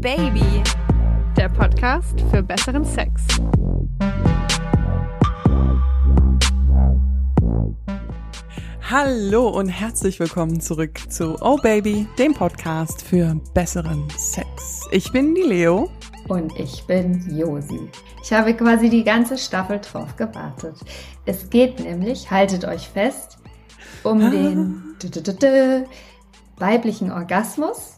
Baby, der Podcast für besseren Sex. Hallo und herzlich willkommen zurück zu Oh Baby, dem Podcast für besseren Sex. Ich bin die Leo. Und ich bin Josi. Ich habe quasi die ganze Staffel drauf gewartet. Es geht nämlich, haltet euch fest, um ah. den weiblichen Orgasmus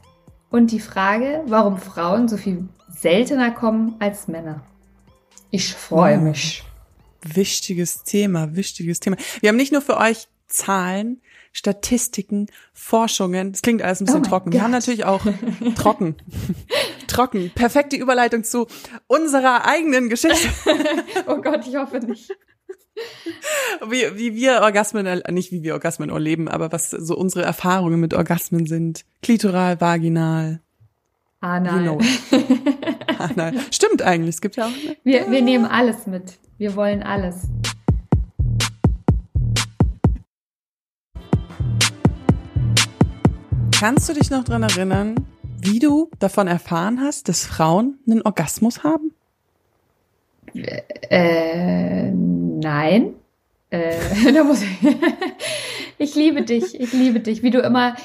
und die Frage, warum Frauen so viel seltener kommen als Männer. Ich freue oh. mich. Wichtiges Thema, wichtiges Thema. Wir haben nicht nur für euch Zahlen, Statistiken, Forschungen. Das klingt alles ein bisschen oh trocken. Wir haben natürlich auch trocken. trocken. Perfekte Überleitung zu unserer eigenen Geschichte. oh Gott, ich hoffe nicht. Wie, wie wir Orgasmen, nicht wie wir Orgasmen erleben, aber was so unsere Erfahrungen mit Orgasmen sind. Klitoral, vaginal. Anal. You know. Anal. Stimmt eigentlich, es gibt ja auch. Ne? Wir, wir nehmen alles mit. Wir wollen alles. Kannst du dich noch dran erinnern, wie du davon erfahren hast, dass Frauen einen Orgasmus haben? Äh, nein. Äh, da muss ich, ich liebe dich, ich liebe dich, wie du immer,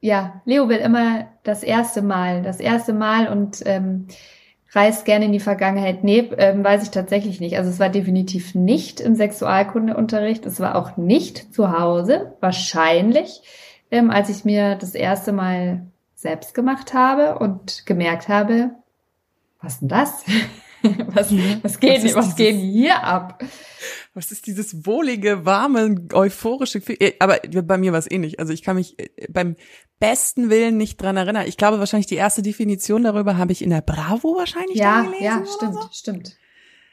ja, Leo will immer das erste Mal, das erste Mal und ähm, reist gerne in die Vergangenheit. Nee, ähm, weiß ich tatsächlich nicht. Also es war definitiv nicht im Sexualkundeunterricht, es war auch nicht zu Hause, wahrscheinlich ähm, als ich mir das erste Mal selbst gemacht habe und gemerkt habe, was denn das? was, was geht, was, was geht hier ab? Was ist dieses wohlige, warme, euphorische Gefühl? Äh, aber bei mir war es ähnlich. Also ich kann mich äh, beim besten Willen nicht dran erinnern. Ich glaube wahrscheinlich die erste Definition darüber habe ich in der Bravo wahrscheinlich ja, gelesen. Ja, stimmt, so. stimmt.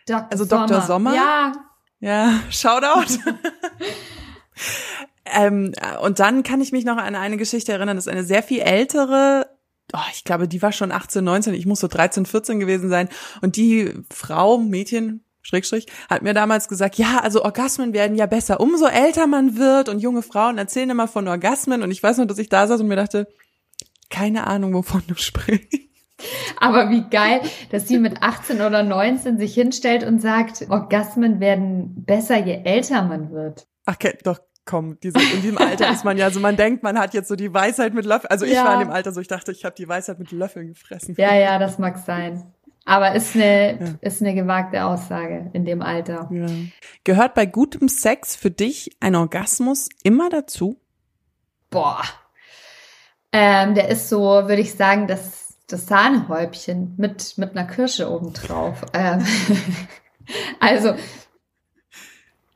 Dr. Also Dr. Sommer. Ja. Ja, Shoutout. Ähm, und dann kann ich mich noch an eine Geschichte erinnern, das ist eine sehr viel ältere, oh, ich glaube, die war schon 18, 19, ich muss so 13, 14 gewesen sein. Und die Frau, Mädchen, Schrägstrich, hat mir damals gesagt, ja, also Orgasmen werden ja besser, umso älter man wird und junge Frauen erzählen immer von Orgasmen und ich weiß noch, dass ich da saß und mir dachte, keine Ahnung, wovon du sprichst. Aber wie geil, dass sie mit 18 oder 19 sich hinstellt und sagt, Orgasmen werden besser, je älter man wird. Ach, doch, komm, diese, in diesem Alter ist man ja so, man denkt, man hat jetzt so die Weisheit mit Löffeln. Also ich ja. war in dem Alter so, ich dachte, ich habe die Weisheit mit Löffeln gefressen. Ja, ja, das mag sein. Aber ist eine, ja. ist eine gewagte Aussage in dem Alter. Ja. Gehört bei gutem Sex für dich ein Orgasmus immer dazu? Boah. Ähm, der ist so, würde ich sagen, das, das Sahnehäubchen mit, mit einer Kirsche obendrauf. Ähm, also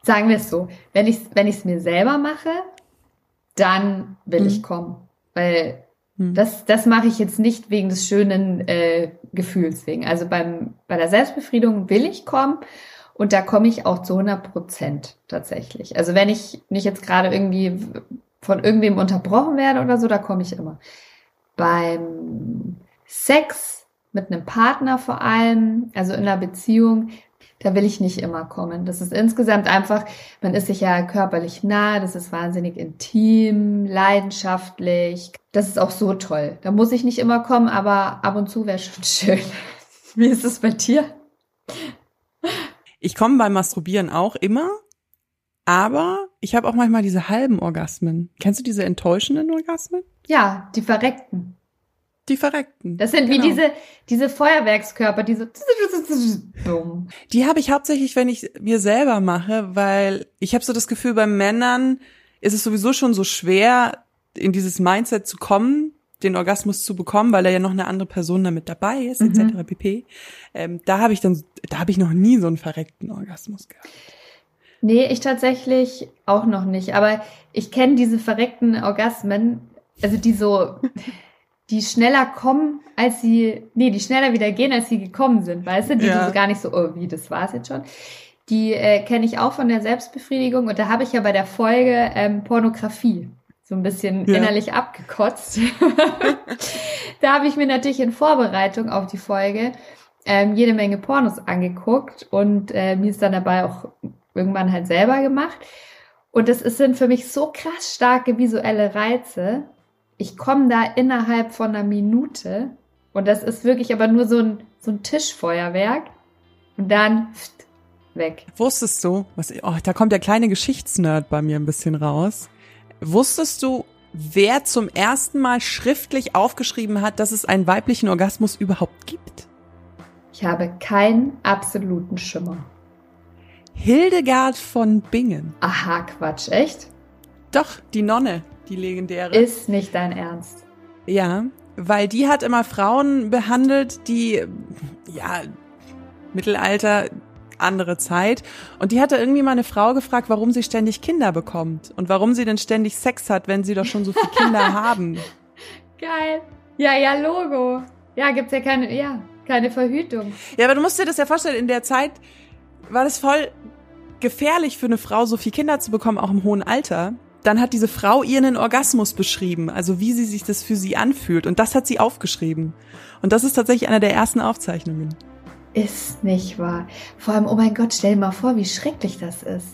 sagen wir es so, wenn ich es wenn ich's mir selber mache, dann will mhm. ich kommen. Weil mhm. das, das mache ich jetzt nicht wegen des schönen äh, Gefühls wegen. Also beim, bei der Selbstbefriedigung will ich kommen und da komme ich auch zu 100 Prozent tatsächlich. Also wenn ich nicht jetzt gerade irgendwie von irgendwem unterbrochen werde oder so, da komme ich immer. Beim Sex mit einem Partner vor allem, also in einer Beziehung, da will ich nicht immer kommen. Das ist insgesamt einfach, man ist sich ja körperlich nah, das ist wahnsinnig intim, leidenschaftlich. Das ist auch so toll. Da muss ich nicht immer kommen, aber ab und zu wäre schon schön. Wie ist es bei dir? Ich komme beim Masturbieren auch immer, aber ich habe auch manchmal diese halben Orgasmen. Kennst du diese enttäuschenden Orgasmen? Ja, die verreckten. Die Verreckten. Das sind genau. wie diese, diese Feuerwerkskörper, diese. Die habe ich hauptsächlich, wenn ich mir selber mache, weil ich habe so das Gefühl, bei Männern ist es sowieso schon so schwer, in dieses Mindset zu kommen, den Orgasmus zu bekommen, weil da ja noch eine andere Person damit dabei ist, mhm. etc. pp. Ähm, da habe ich dann, da habe ich noch nie so einen verreckten Orgasmus gehabt. Nee, ich tatsächlich auch noch nicht. Aber ich kenne diese verreckten Orgasmen, also die so die schneller kommen, als sie, nee, die schneller wieder gehen, als sie gekommen sind, weißt du? Die, ja. die so gar nicht so, oh, wie, das war's jetzt schon. Die äh, kenne ich auch von der Selbstbefriedigung und da habe ich ja bei der Folge ähm, Pornografie so ein bisschen ja. innerlich abgekotzt. da habe ich mir natürlich in Vorbereitung auf die Folge ähm, jede Menge Pornos angeguckt und äh, mir ist dann dabei auch irgendwann halt selber gemacht. Und das sind für mich so krass starke visuelle Reize, ich komme da innerhalb von einer Minute Und das ist wirklich aber nur so ein, so ein Tischfeuerwerk. Und dann pft, weg. Wusstest du, was, oh, da kommt der kleine Geschichtsnerd bei mir ein bisschen raus. Wusstest du, wer zum ersten Mal schriftlich aufgeschrieben hat, dass es einen weiblichen Orgasmus überhaupt gibt? Ich habe keinen absoluten Schimmer. Hildegard von Bingen. Aha, Quatsch, echt? Doch, die Nonne, die legendäre. Ist nicht dein Ernst. Ja, weil die hat immer Frauen behandelt, die, ja, Mittelalter, andere Zeit. Und die hatte irgendwie mal eine Frau gefragt, warum sie ständig Kinder bekommt und warum sie denn ständig Sex hat, wenn sie doch schon so viele Kinder haben. Geil. Ja, ja, Logo. Ja, gibt's ja keine, ja, keine Verhütung. Ja, aber du musst dir das ja vorstellen, in der Zeit war das voll gefährlich für eine Frau, so viele Kinder zu bekommen, auch im hohen Alter. Dann hat diese Frau ihr einen Orgasmus beschrieben, also wie sie sich das für sie anfühlt. Und das hat sie aufgeschrieben. Und das ist tatsächlich einer der ersten Aufzeichnungen. Ist nicht wahr. Vor allem, oh mein Gott, stell dir mal vor, wie schrecklich das ist.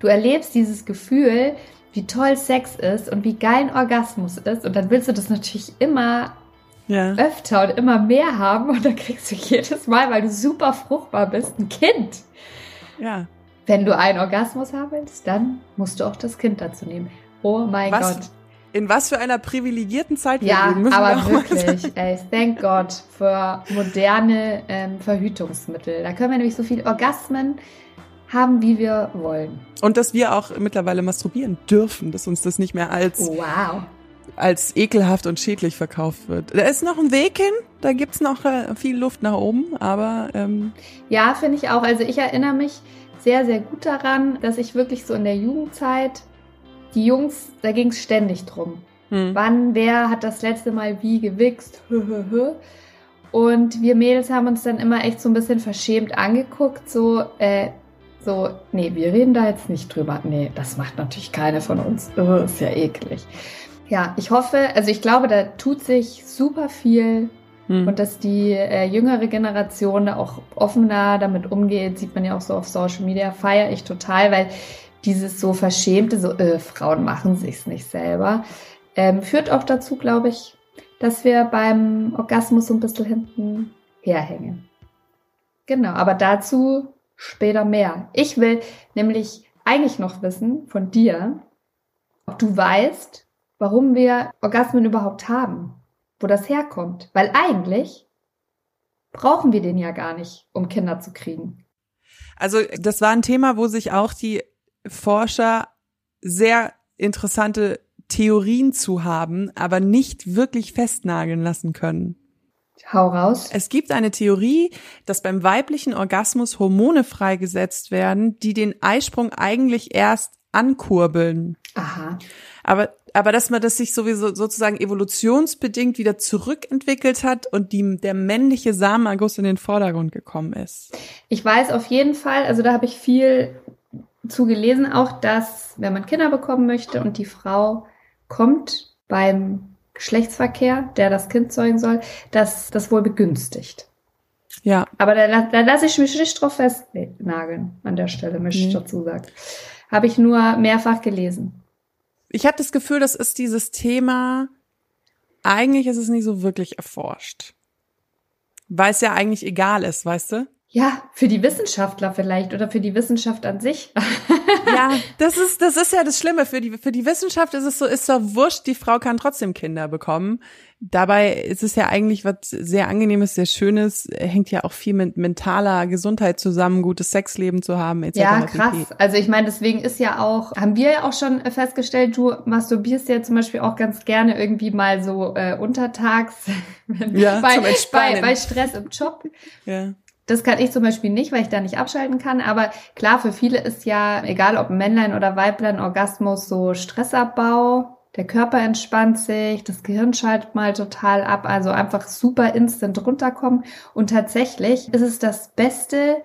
Du erlebst dieses Gefühl, wie toll Sex ist und wie geil ein Orgasmus ist. Und dann willst du das natürlich immer Ja. öfter und immer mehr haben. Und dann kriegst du jedes Mal, weil du super fruchtbar bist, ein Kind. Ja. Wenn du einen Orgasmus haben willst, dann musst du auch das Kind dazu nehmen. Oh mein Was Gott. In was für einer privilegierten Zeit wir Ja, leben, müssen wir aber sagen. wirklich, ey, thank God für moderne ähm, Verhütungsmittel. Da können wir nämlich so viele Orgasmen haben, wie wir wollen. Und dass wir auch mittlerweile masturbieren dürfen, dass uns das nicht mehr als, Wow. als ekelhaft und schädlich verkauft wird. Da ist noch ein Weg hin, da gibt's noch äh, viel Luft nach oben, aber ähm, Ja, finde ich auch. Also ich erinnere mich sehr, sehr gut daran, dass ich wirklich so in der Jugendzeit, die Jungs, da ging es ständig drum. hm. Wann, wer hat das letzte Mal wie gewichst? Und wir Mädels haben uns dann immer echt so ein bisschen verschämt angeguckt, so, äh, so, nee, wir reden da jetzt nicht drüber. Nee, das macht natürlich keine von uns. Oh, ist ja eklig. Ja, ich hoffe, also ich glaube, da tut sich super viel Hm. und dass die äh, jüngere Generation da auch offener damit umgeht, sieht man ja auch so auf Social Media, feiere ich total, weil dieses so verschämte, so äh, Frauen machen sich's nicht selber, ähm, führt auch dazu, glaube ich, dass wir beim Orgasmus so ein bisschen hinten herhängen. Genau, aber dazu später mehr. Ich will nämlich eigentlich noch wissen von dir, ob du weißt, warum wir Orgasmen überhaupt haben, wo das herkommt. Weil eigentlich brauchen wir den ja gar nicht, um Kinder zu kriegen. Also das war ein Thema, wo sich auch die Forscher sehr interessante Theorien zu haben, aber nicht wirklich festnageln lassen können. Hau raus. Es gibt eine Theorie, dass beim weiblichen Orgasmus Hormone freigesetzt werden, die den Eisprung eigentlich erst ankurbeln. Aha. Aber, aber dass man das sich sowieso sozusagen evolutionsbedingt wieder zurückentwickelt hat und die, der männliche Samenerguss in den Vordergrund gekommen ist. Ich weiß auf jeden Fall, also da habe ich viel zu gelesen, auch dass, wenn man Kinder bekommen möchte und die Frau kommt beim Geschlechtsverkehr, der das Kind zeugen soll, dass das wohl begünstigt. Ja, Aber da, da lasse ich mich nicht drauf festnageln, an der Stelle, möchte ich Mhm. dazu sagen. Habe ich nur mehrfach gelesen. Ich habe das Gefühl, das ist dieses Thema, eigentlich ist es nicht so wirklich erforscht. Weil es ja eigentlich egal ist, weißt du? Ja, für die Wissenschaftler vielleicht oder für die Wissenschaft an sich. Ja, das ist, das ist ja das Schlimme. Für die, für die Wissenschaft ist es so, ist doch wurscht, die Frau kann trotzdem Kinder bekommen. Dabei ist es ja eigentlich was sehr angenehmes, sehr schönes, hängt ja auch viel mit mentaler Gesundheit zusammen, gutes Sexleben zu haben, etc. Ja, krass. Also ich meine, deswegen ist ja auch, haben wir ja auch schon festgestellt, du masturbierst ja zum Beispiel auch ganz gerne irgendwie mal so äh, untertags Ja, bei, bei, bei Stress im Job. Ja. Das kann ich zum Beispiel nicht, weil ich da nicht abschalten kann. Aber klar, für viele ist ja, egal ob Männlein oder Weiblein, Orgasmus so Stressabbau. Der Körper entspannt sich, das Gehirn schaltet mal total ab. Also einfach super instant runterkommen. Und tatsächlich ist es das beste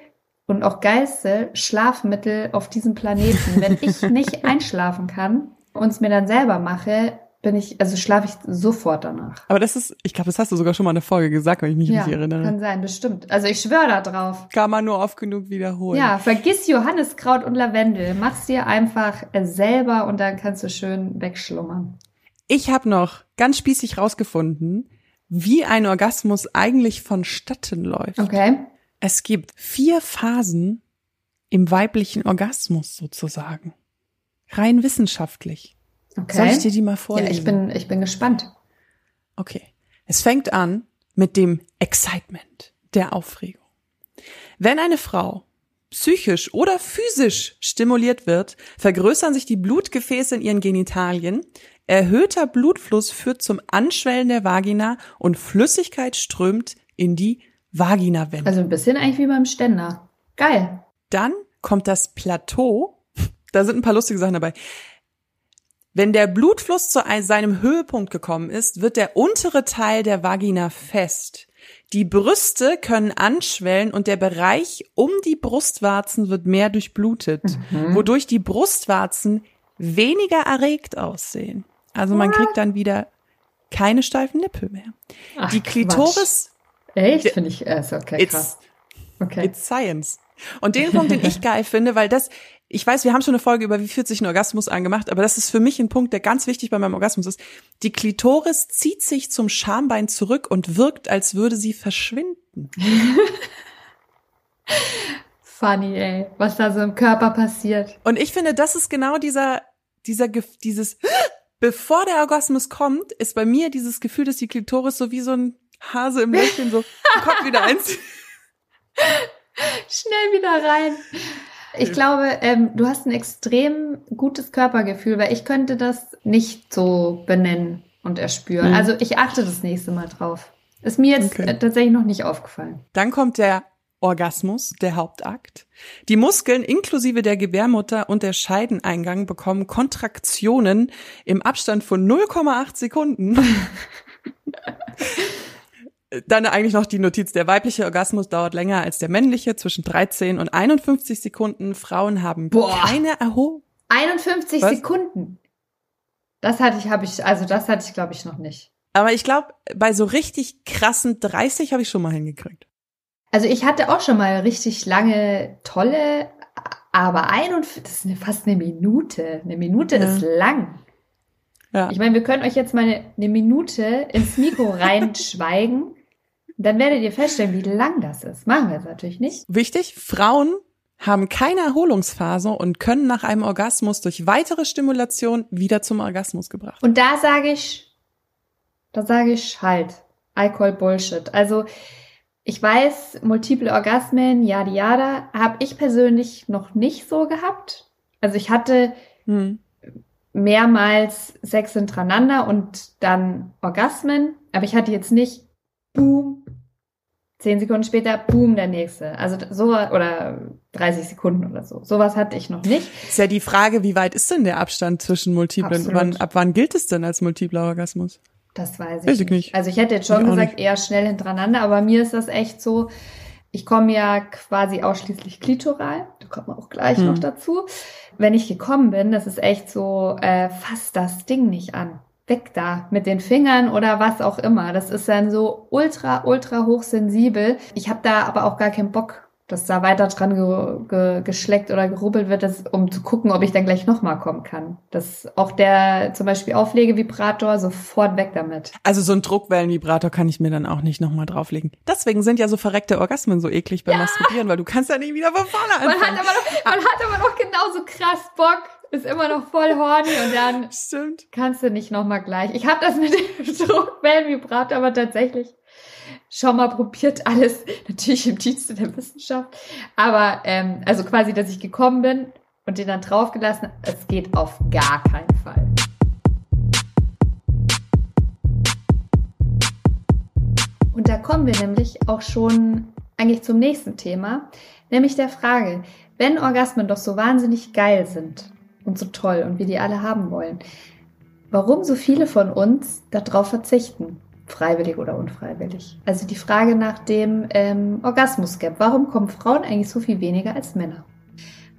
und auch geilste Schlafmittel auf diesem Planeten. Wenn ich nicht einschlafen kann und es mir dann selber mache, bin ich, also schlafe ich sofort danach. Aber das ist, ich glaube, das hast du sogar schon mal in der Folge gesagt, wenn ich mich Ja, richtig erinnere. kann sein, bestimmt. Also ich schwöre da drauf. Kann man nur oft genug wiederholen. Ja, vergiss Johanniskraut und Lavendel. Mach's dir einfach selber und dann kannst du schön wegschlummern. Ich habe noch ganz spießig rausgefunden, wie ein Orgasmus eigentlich vonstatten läuft. Okay. Es gibt vier Phasen im weiblichen Orgasmus sozusagen. Rein wissenschaftlich. Okay. Soll ich dir die mal vorlesen? Ja, ich bin, ich bin gespannt. Okay. Es fängt an mit dem Excitement, der Aufregung. Wenn eine Frau psychisch oder physisch stimuliert wird, vergrößern sich die Blutgefäße in ihren Genitalien, erhöhter Blutfluss führt zum Anschwellen der Vagina und Flüssigkeit strömt in die Vaginawände. Also ein bisschen eigentlich wie beim Ständer. Geil. Dann kommt das Plateau. Da sind ein paar lustige Sachen dabei. Wenn der Blutfluss zu ein- seinem Höhepunkt gekommen ist, wird der untere Teil der Vagina fest. Die Brüste können anschwellen und der Bereich um die Brustwarzen wird mehr durchblutet, wodurch die Brustwarzen weniger erregt aussehen. Also man kriegt dann wieder keine steifen Nippel mehr. Ach, die Klitoris, Echt? Finde ich, äh, ist okay, it's, krass. Okay. It's science. Und den Punkt, den ich geil finde, weil das, ich weiß, wir haben schon eine Folge über wie fühlt sich ein Orgasmus angemacht, aber das ist für mich ein Punkt, der ganz wichtig bei meinem Orgasmus ist. Die Klitoris zieht sich zum Schambein zurück und wirkt, als würde sie verschwinden. Funny, ey. Was da so im Körper passiert. Und ich finde, das ist genau dieser, dieser, dieses, bevor der Orgasmus kommt, ist bei mir dieses Gefühl, dass die Klitoris so wie so ein Hase im Lächeln so Kopf wieder einzieht. Schnell wieder rein. Ich glaube, ähm, du hast ein extrem gutes Körpergefühl, weil ich könnte das nicht so benennen und erspüren. Mhm. Also ich achte das nächste Mal drauf. Ist mir jetzt Okay. äh, tatsächlich noch nicht aufgefallen. Dann kommt der Orgasmus, der Hauptakt. Die Muskeln inklusive der Gebärmutter und der Scheideneingang bekommen Kontraktionen im Abstand von 0,8 Sekunden. Dann eigentlich noch die Notiz, der weibliche Orgasmus dauert länger als der männliche, zwischen 13 und 51 Sekunden. Frauen haben Boah. keine Erholung. 51 Was? Sekunden. Das hatte ich, habe ich, also das hatte ich, glaube ich, noch nicht. Aber ich glaube, bei so richtig krassen 30 habe ich schon mal hingekriegt. Also ich hatte auch schon mal richtig lange tolle, aber 51, das ist eine, fast eine Minute. Eine Minute Ja. ist lang. Ja. Ich meine, wir können euch jetzt mal eine, eine Minute ins Mikro reinschweigen. Dann werdet ihr feststellen, wie lang das ist. Machen wir jetzt natürlich nicht. Wichtig, Frauen haben keine Erholungsphase und können nach einem Orgasmus durch weitere Stimulation wieder zum Orgasmus gebracht. Und da sage ich, da sage ich halt, call Bullshit. Also ich weiß, multiple Orgasmen, yada yada, habe ich persönlich noch nicht so gehabt. Also ich hatte Hm. mehrmals Sex hintereinander und dann Orgasmen, aber ich hatte jetzt nicht boom, zehn Sekunden später boom der nächste. Also so oder 30 Sekunden oder so. Sowas hatte ich noch nicht. Ist ja die Frage, wie weit ist denn der Abstand zwischen multiplen? Wann, ab wann gilt es denn als multipler Orgasmus? Das weiß ich, Weiß ich nicht. Also ich hätte jetzt schon Ich gesagt, nicht. eher schnell hintereinander, aber mir ist das echt so, ich komme ja quasi ausschließlich klitoral, da kommt man auch gleich Hm. noch dazu. Wenn ich gekommen bin, das ist echt so, äh, fass das Ding nicht an. Weg da mit den Fingern oder was auch immer. Das ist dann so ultra, ultra hochsensibel. Ich habe da aber auch gar keinen Bock, dass da weiter dran ge ge geschleckt oder gerubbelt wird, das, um zu gucken, ob ich dann gleich nochmal kommen kann. Das auch der zum Beispiel Auflegevibrator sofort weg damit. Also so ein Druckwellenvibrator kann ich mir dann auch nicht nochmal drauflegen. Deswegen sind ja so verreckte Orgasmen so eklig beim Masturbieren, weil du kannst ja nicht wieder von vorne Man hat anfangen. aber noch, man hat aber noch genauso krass Bock, ist immer noch voll horny und dann Stimmt. kannst du nicht nochmal gleich. Ich habe das mit dem Druckwellenvibrator aber tatsächlich schon mal probiert, alles natürlich im Dienste der Wissenschaft. Aber ähm, also quasi, dass ich gekommen bin und den dann draufgelassen, es geht auf gar keinen Fall. Und da kommen wir nämlich auch schon eigentlich zum nächsten Thema, nämlich der Frage, wenn Orgasmen doch so wahnsinnig geil sind und so toll und wir die alle haben wollen, warum so viele von uns darauf verzichten, freiwillig oder unfreiwillig? Also die Frage nach dem ähm, Orgasmus-Gap. Warum kommen Frauen eigentlich so viel weniger als Männer?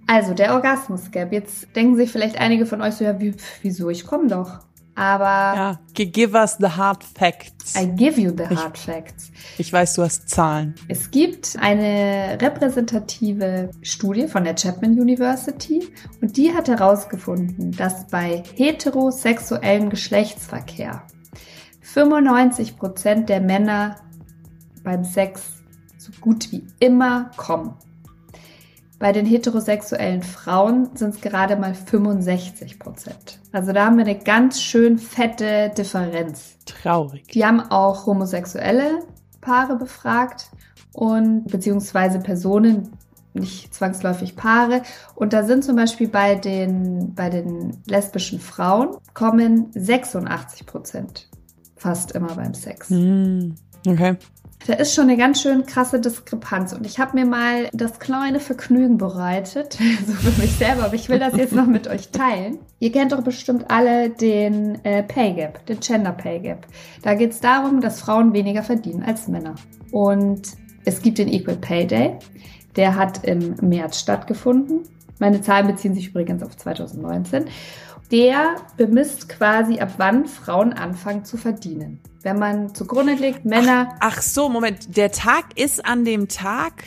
Also der Orgasmus-Gap. Jetzt denken sich vielleicht einige von euch so, ja, wie, wieso, ich komme doch. Aber Ja, give us the hard facts. I give you the Ich- hard facts. Ich weiß, du hast Zahlen. Es gibt eine repräsentative Studie von der Chapman University und die hat herausgefunden, dass bei heterosexuellem Geschlechtsverkehr 95 Prozent der Männer beim Sex so gut wie immer kommen. Bei den heterosexuellen Frauen sind es gerade mal 65 Prozent. Also da haben wir eine ganz schön fette Differenz. Traurig. Die haben auch homosexuelle Paare befragt und beziehungsweise Personen, nicht zwangsläufig Paare. Und da sind zum Beispiel bei den, bei den lesbischen Frauen kommen 86 Prozent fast immer beim Sex. Hm, okay. Da ist schon eine ganz schön krasse Diskrepanz. Und ich habe mir mal das kleine Vergnügen bereitet, so für mich selber, aber ich will das jetzt noch mit euch teilen. Ihr kennt doch bestimmt alle den äh, Pay Gap, den Gender Pay Gap. Da geht es darum, dass Frauen weniger verdienen als Männer. Und es gibt den Equal Pay Day. Der hat im März stattgefunden. Meine Zahlen beziehen sich übrigens auf 2019 der bemisst quasi, ab wann Frauen anfangen zu verdienen. Wenn man zugrunde legt, Männer. Ach, ach so, Moment. Der Tag ist an dem Tag,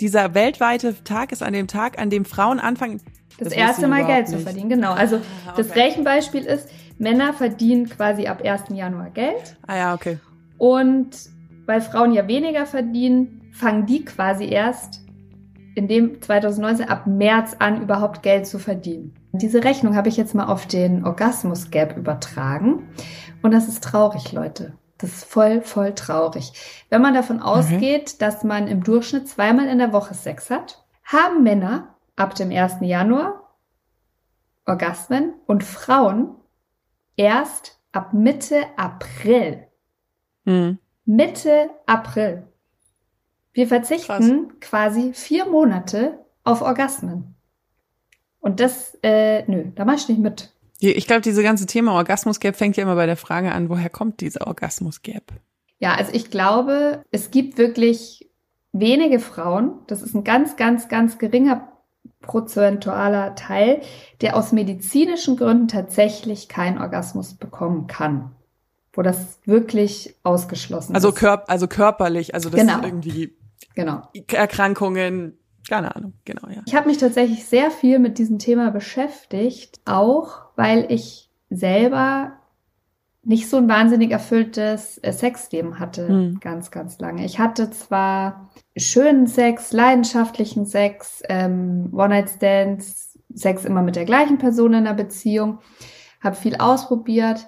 dieser weltweite Tag ist an dem Tag, an dem Frauen anfangen. Das, das erste Mal Geld nicht. zu verdienen, genau. Also ah, okay. das Rechenbeispiel ist, Männer verdienen quasi ab 1. Januar Geld. Ah ja, okay. Und weil Frauen ja weniger verdienen, fangen die quasi erst in dem 2019 ab März an, überhaupt Geld zu verdienen. Diese Rechnung habe ich jetzt mal auf den Orgasmus Gap übertragen. Und das ist traurig, Leute. Das ist voll, voll traurig. Wenn man davon ausgeht, mhm. dass man im Durchschnitt zweimal in der Woche Sex hat, haben Männer ab dem 1. Januar Orgasmen und Frauen erst ab Mitte April. Mhm. Mitte April. Wir verzichten Krass. quasi vier Monate auf Orgasmen. Und das, äh, nö, da mach ich nicht mit. Ich glaube, diese ganze Thema Orgasmus-Gap fängt ja immer bei der Frage an, woher kommt dieser Orgasmus-Gap? Ja, also ich glaube, es gibt wirklich wenige Frauen, das ist ein ganz, ganz, ganz geringer prozentualer Teil, der aus medizinischen Gründen tatsächlich keinen Orgasmus bekommen kann wo das wirklich ausgeschlossen also ist. Körp also körperlich, also das genau. ist irgendwie Genau. Erkrankungen, keine Ahnung, genau, ja. Ich habe mich tatsächlich sehr viel mit diesem Thema beschäftigt, auch weil ich selber nicht so ein wahnsinnig erfülltes äh, Sexleben hatte, hm. ganz, ganz lange. Ich hatte zwar schönen Sex, leidenschaftlichen Sex, ähm, One-Night-Stands, Sex immer mit der gleichen Person in der Beziehung, habe viel ausprobiert,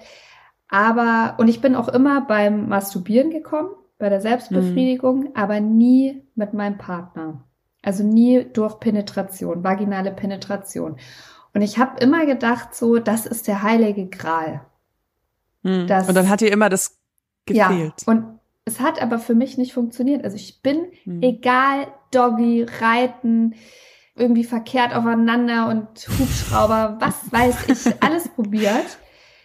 aber, und ich bin auch immer beim Masturbieren gekommen bei der Selbstbefriedigung, mhm. aber nie mit meinem Partner. Also nie durch Penetration, vaginale Penetration. Und ich habe immer gedacht, so, das ist der heilige Gral. Mhm. Das, und dann hat dir immer das gefehlt. Ja, und es hat aber für mich nicht funktioniert. Also ich bin, mhm. egal, Doggy, Reiten, irgendwie verkehrt aufeinander und Hubschrauber, was weiß ich, alles probiert.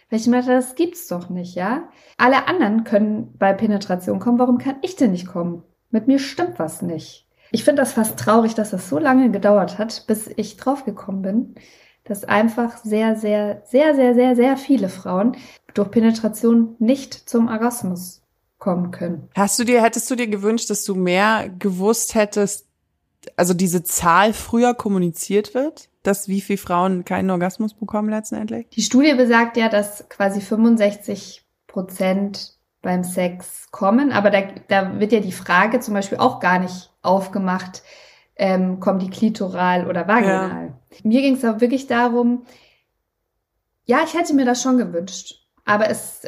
Weil ich dachte, das gibt's doch nicht, ja? Alle anderen können bei Penetration kommen, warum kann ich denn nicht kommen? Mit mir stimmt was nicht. Ich finde das fast traurig, dass das so lange gedauert hat, bis ich draufgekommen bin, dass einfach sehr, sehr, sehr, sehr, sehr, sehr viele Frauen durch Penetration nicht zum Orgasmus kommen können. Hast du dir, hättest du dir gewünscht, dass du mehr gewusst hättest, also diese Zahl früher kommuniziert wird? Dass wie viele Frauen keinen Orgasmus bekommen letztendlich? Die Studie besagt ja, dass quasi 65 Prozent beim Sex kommen, aber da, da wird ja die Frage zum Beispiel auch gar nicht aufgemacht, ähm, kommt die klitoral oder vaginal. Ja. Mir ging es auch wirklich darum, ja, ich hätte mir das schon gewünscht, aber es,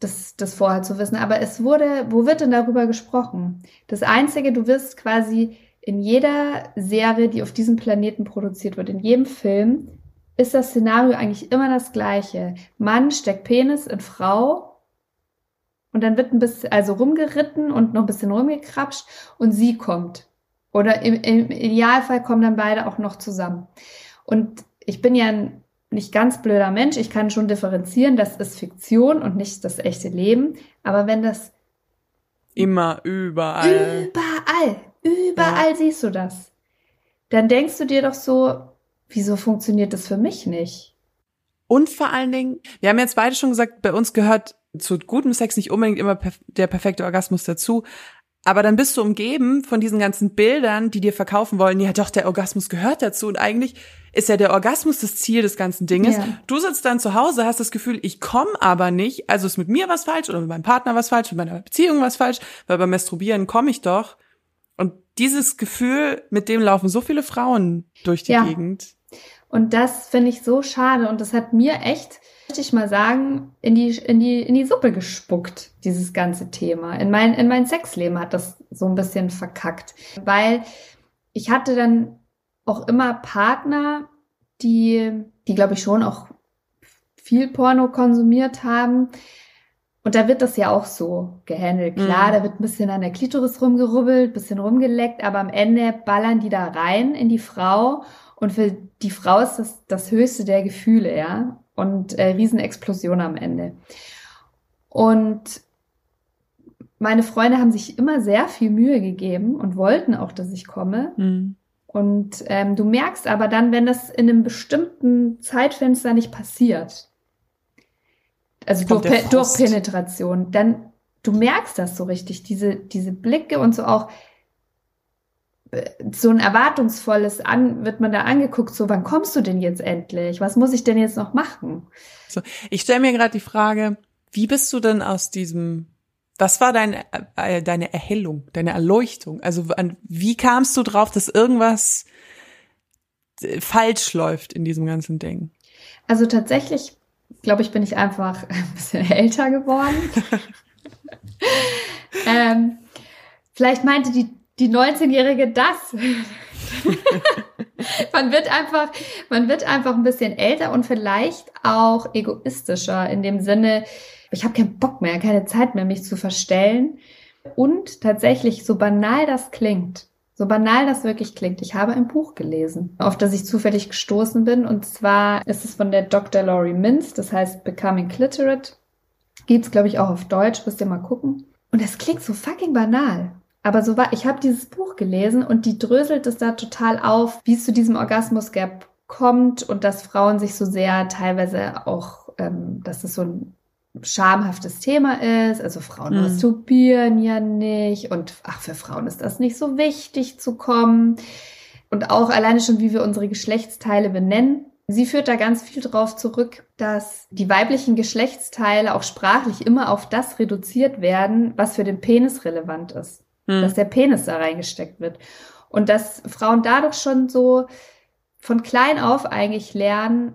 das, das vorher zu wissen, aber es wurde, wo wird denn darüber gesprochen? Das Einzige, du wirst quasi in jeder Serie, die auf diesem Planeten produziert wird, in jedem Film, ist das Szenario eigentlich immer das gleiche. Mann steckt Penis in Frau und dann wird ein bisschen, also rumgeritten und noch ein bisschen rumgekrapscht und sie kommt. Oder im, im Idealfall kommen dann beide auch noch zusammen. Und ich bin ja ein nicht ganz blöder Mensch. Ich kann schon differenzieren, das ist Fiktion und nicht das echte Leben. Aber wenn das immer überall überall Überall ja. siehst du das. Dann denkst du dir doch so, wieso funktioniert das für mich nicht? Und vor allen Dingen, wir haben jetzt beide schon gesagt, bei uns gehört zu gutem Sex nicht unbedingt immer der perfekte Orgasmus dazu. Aber dann bist du umgeben von diesen ganzen Bildern, die dir verkaufen wollen, ja doch, der Orgasmus gehört dazu. Und eigentlich ist ja der Orgasmus das Ziel des ganzen Dinges. Ja. Du sitzt dann zu Hause, hast das Gefühl, ich komme aber nicht, also ist mit mir was falsch oder mit meinem Partner was falsch, mit meiner Beziehung was falsch, weil beim Masturbieren komme ich doch. Und dieses Gefühl, mit dem laufen so viele Frauen durch die Ja. Gegend. Und das finde ich so schade und das hat mir echt, möchte ich mal sagen, in die, in die, in die Suppe gespuckt, dieses ganze Thema. In mein, in mein Sexleben hat das so ein bisschen verkackt, weil ich hatte dann auch immer Partner, die, die glaube ich schon auch viel Porno konsumiert haben. Und da wird das ja auch so gehandelt. Klar, Mhm. da wird ein bisschen an der Klitoris rumgerubbelt, bisschen rumgeleckt, aber am Ende ballern die da rein in die Frau und für die Frau ist das das höchste der Gefühle, ja. Und äh, Riesenexplosion am Ende. Und meine Freunde haben sich immer sehr viel Mühe gegeben und wollten auch, dass ich komme. Hm. Und ähm, du merkst aber dann, wenn das in einem bestimmten Zeitfenster nicht passiert, also durch, Pe- durch. Penetration, dann du merkst das so richtig, diese, diese Blicke und so auch äh, so ein erwartungsvolles an, wird man da angeguckt, so wann kommst du denn jetzt endlich? Was muss ich denn jetzt noch machen? Ich stelle mir gerade die Frage, wie bist du denn aus diesem, was war deine, äh, deine Erhellung, deine Erleuchtung? Also an, wie kamst du drauf, dass irgendwas äh, falsch läuft in diesem ganzen Ding? Also tatsächlich, glaube ich, bin ich einfach ein bisschen älter geworden. ähm, vielleicht meinte die, die 19-Jährige das. man wird einfach, man wird einfach ein bisschen älter und vielleicht auch egoistischer in dem Sinne, ich habe keinen Bock mehr, keine Zeit mehr, mich zu verstellen. Und tatsächlich, so banal das klingt, so banal das wirklich klingt, ich habe ein Buch gelesen, auf das ich zufällig gestoßen bin. Und zwar ist es von der Dr. Laurie Mintz, das heißt Becoming Cliterate. Gibt's, glaube ich, auch auf Deutsch, müsst ihr mal gucken. Und es klingt so fucking banal. Aber so war, ich habe dieses Buch gelesen und die dröselt es da total auf, wie es zu diesem Orgasmus-Gap kommt und dass Frauen sich so sehr teilweise auch, ähm, dass es so ein schamhaftes Thema ist. Also Frauen Mhm. masturbieren ja nicht und ach, für Frauen ist das nicht so wichtig zu kommen. Und auch alleine schon, wie wir unsere Geschlechtsteile benennen. Sie führt da ganz viel drauf zurück, dass die weiblichen Geschlechtsteile auch sprachlich immer auf das reduziert werden, was für den Penis relevant ist. Hm. Dass der Penis da reingesteckt wird. Und dass Frauen dadurch schon so von klein auf eigentlich lernen,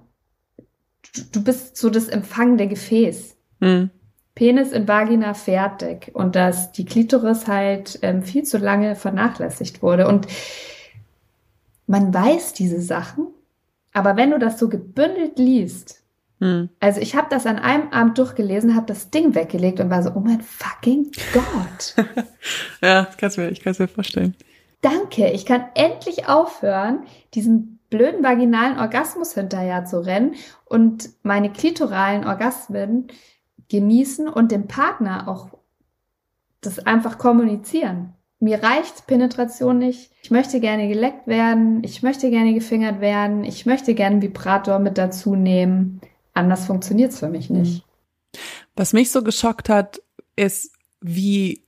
du- du bist so das empfangende Gefäß. Hm. Penis in Vagina fertig und dass die Klitoris halt ähm, viel zu lange vernachlässigt wurde. Und man weiß diese Sachen, aber wenn du das so gebündelt liest, Hm. also ich habe das an einem Abend durchgelesen, habe das Ding weggelegt und war so, oh mein fucking Gott. Ja, kannst mir, ich kann es mir vorstellen. Danke, ich kann endlich aufhören, diesen blöden vaginalen Orgasmus hinterher zu rennen und meine klitoralen Orgasmen genießen und dem Partner auch das einfach kommunizieren. Mir reicht Penetration nicht. Ich möchte gerne geleckt werden. Ich möchte gerne gefingert werden. Ich möchte gerne Vibrator mit dazu nehmen. Anders funktioniert's für mich nicht. Was mich so geschockt hat, ist, wie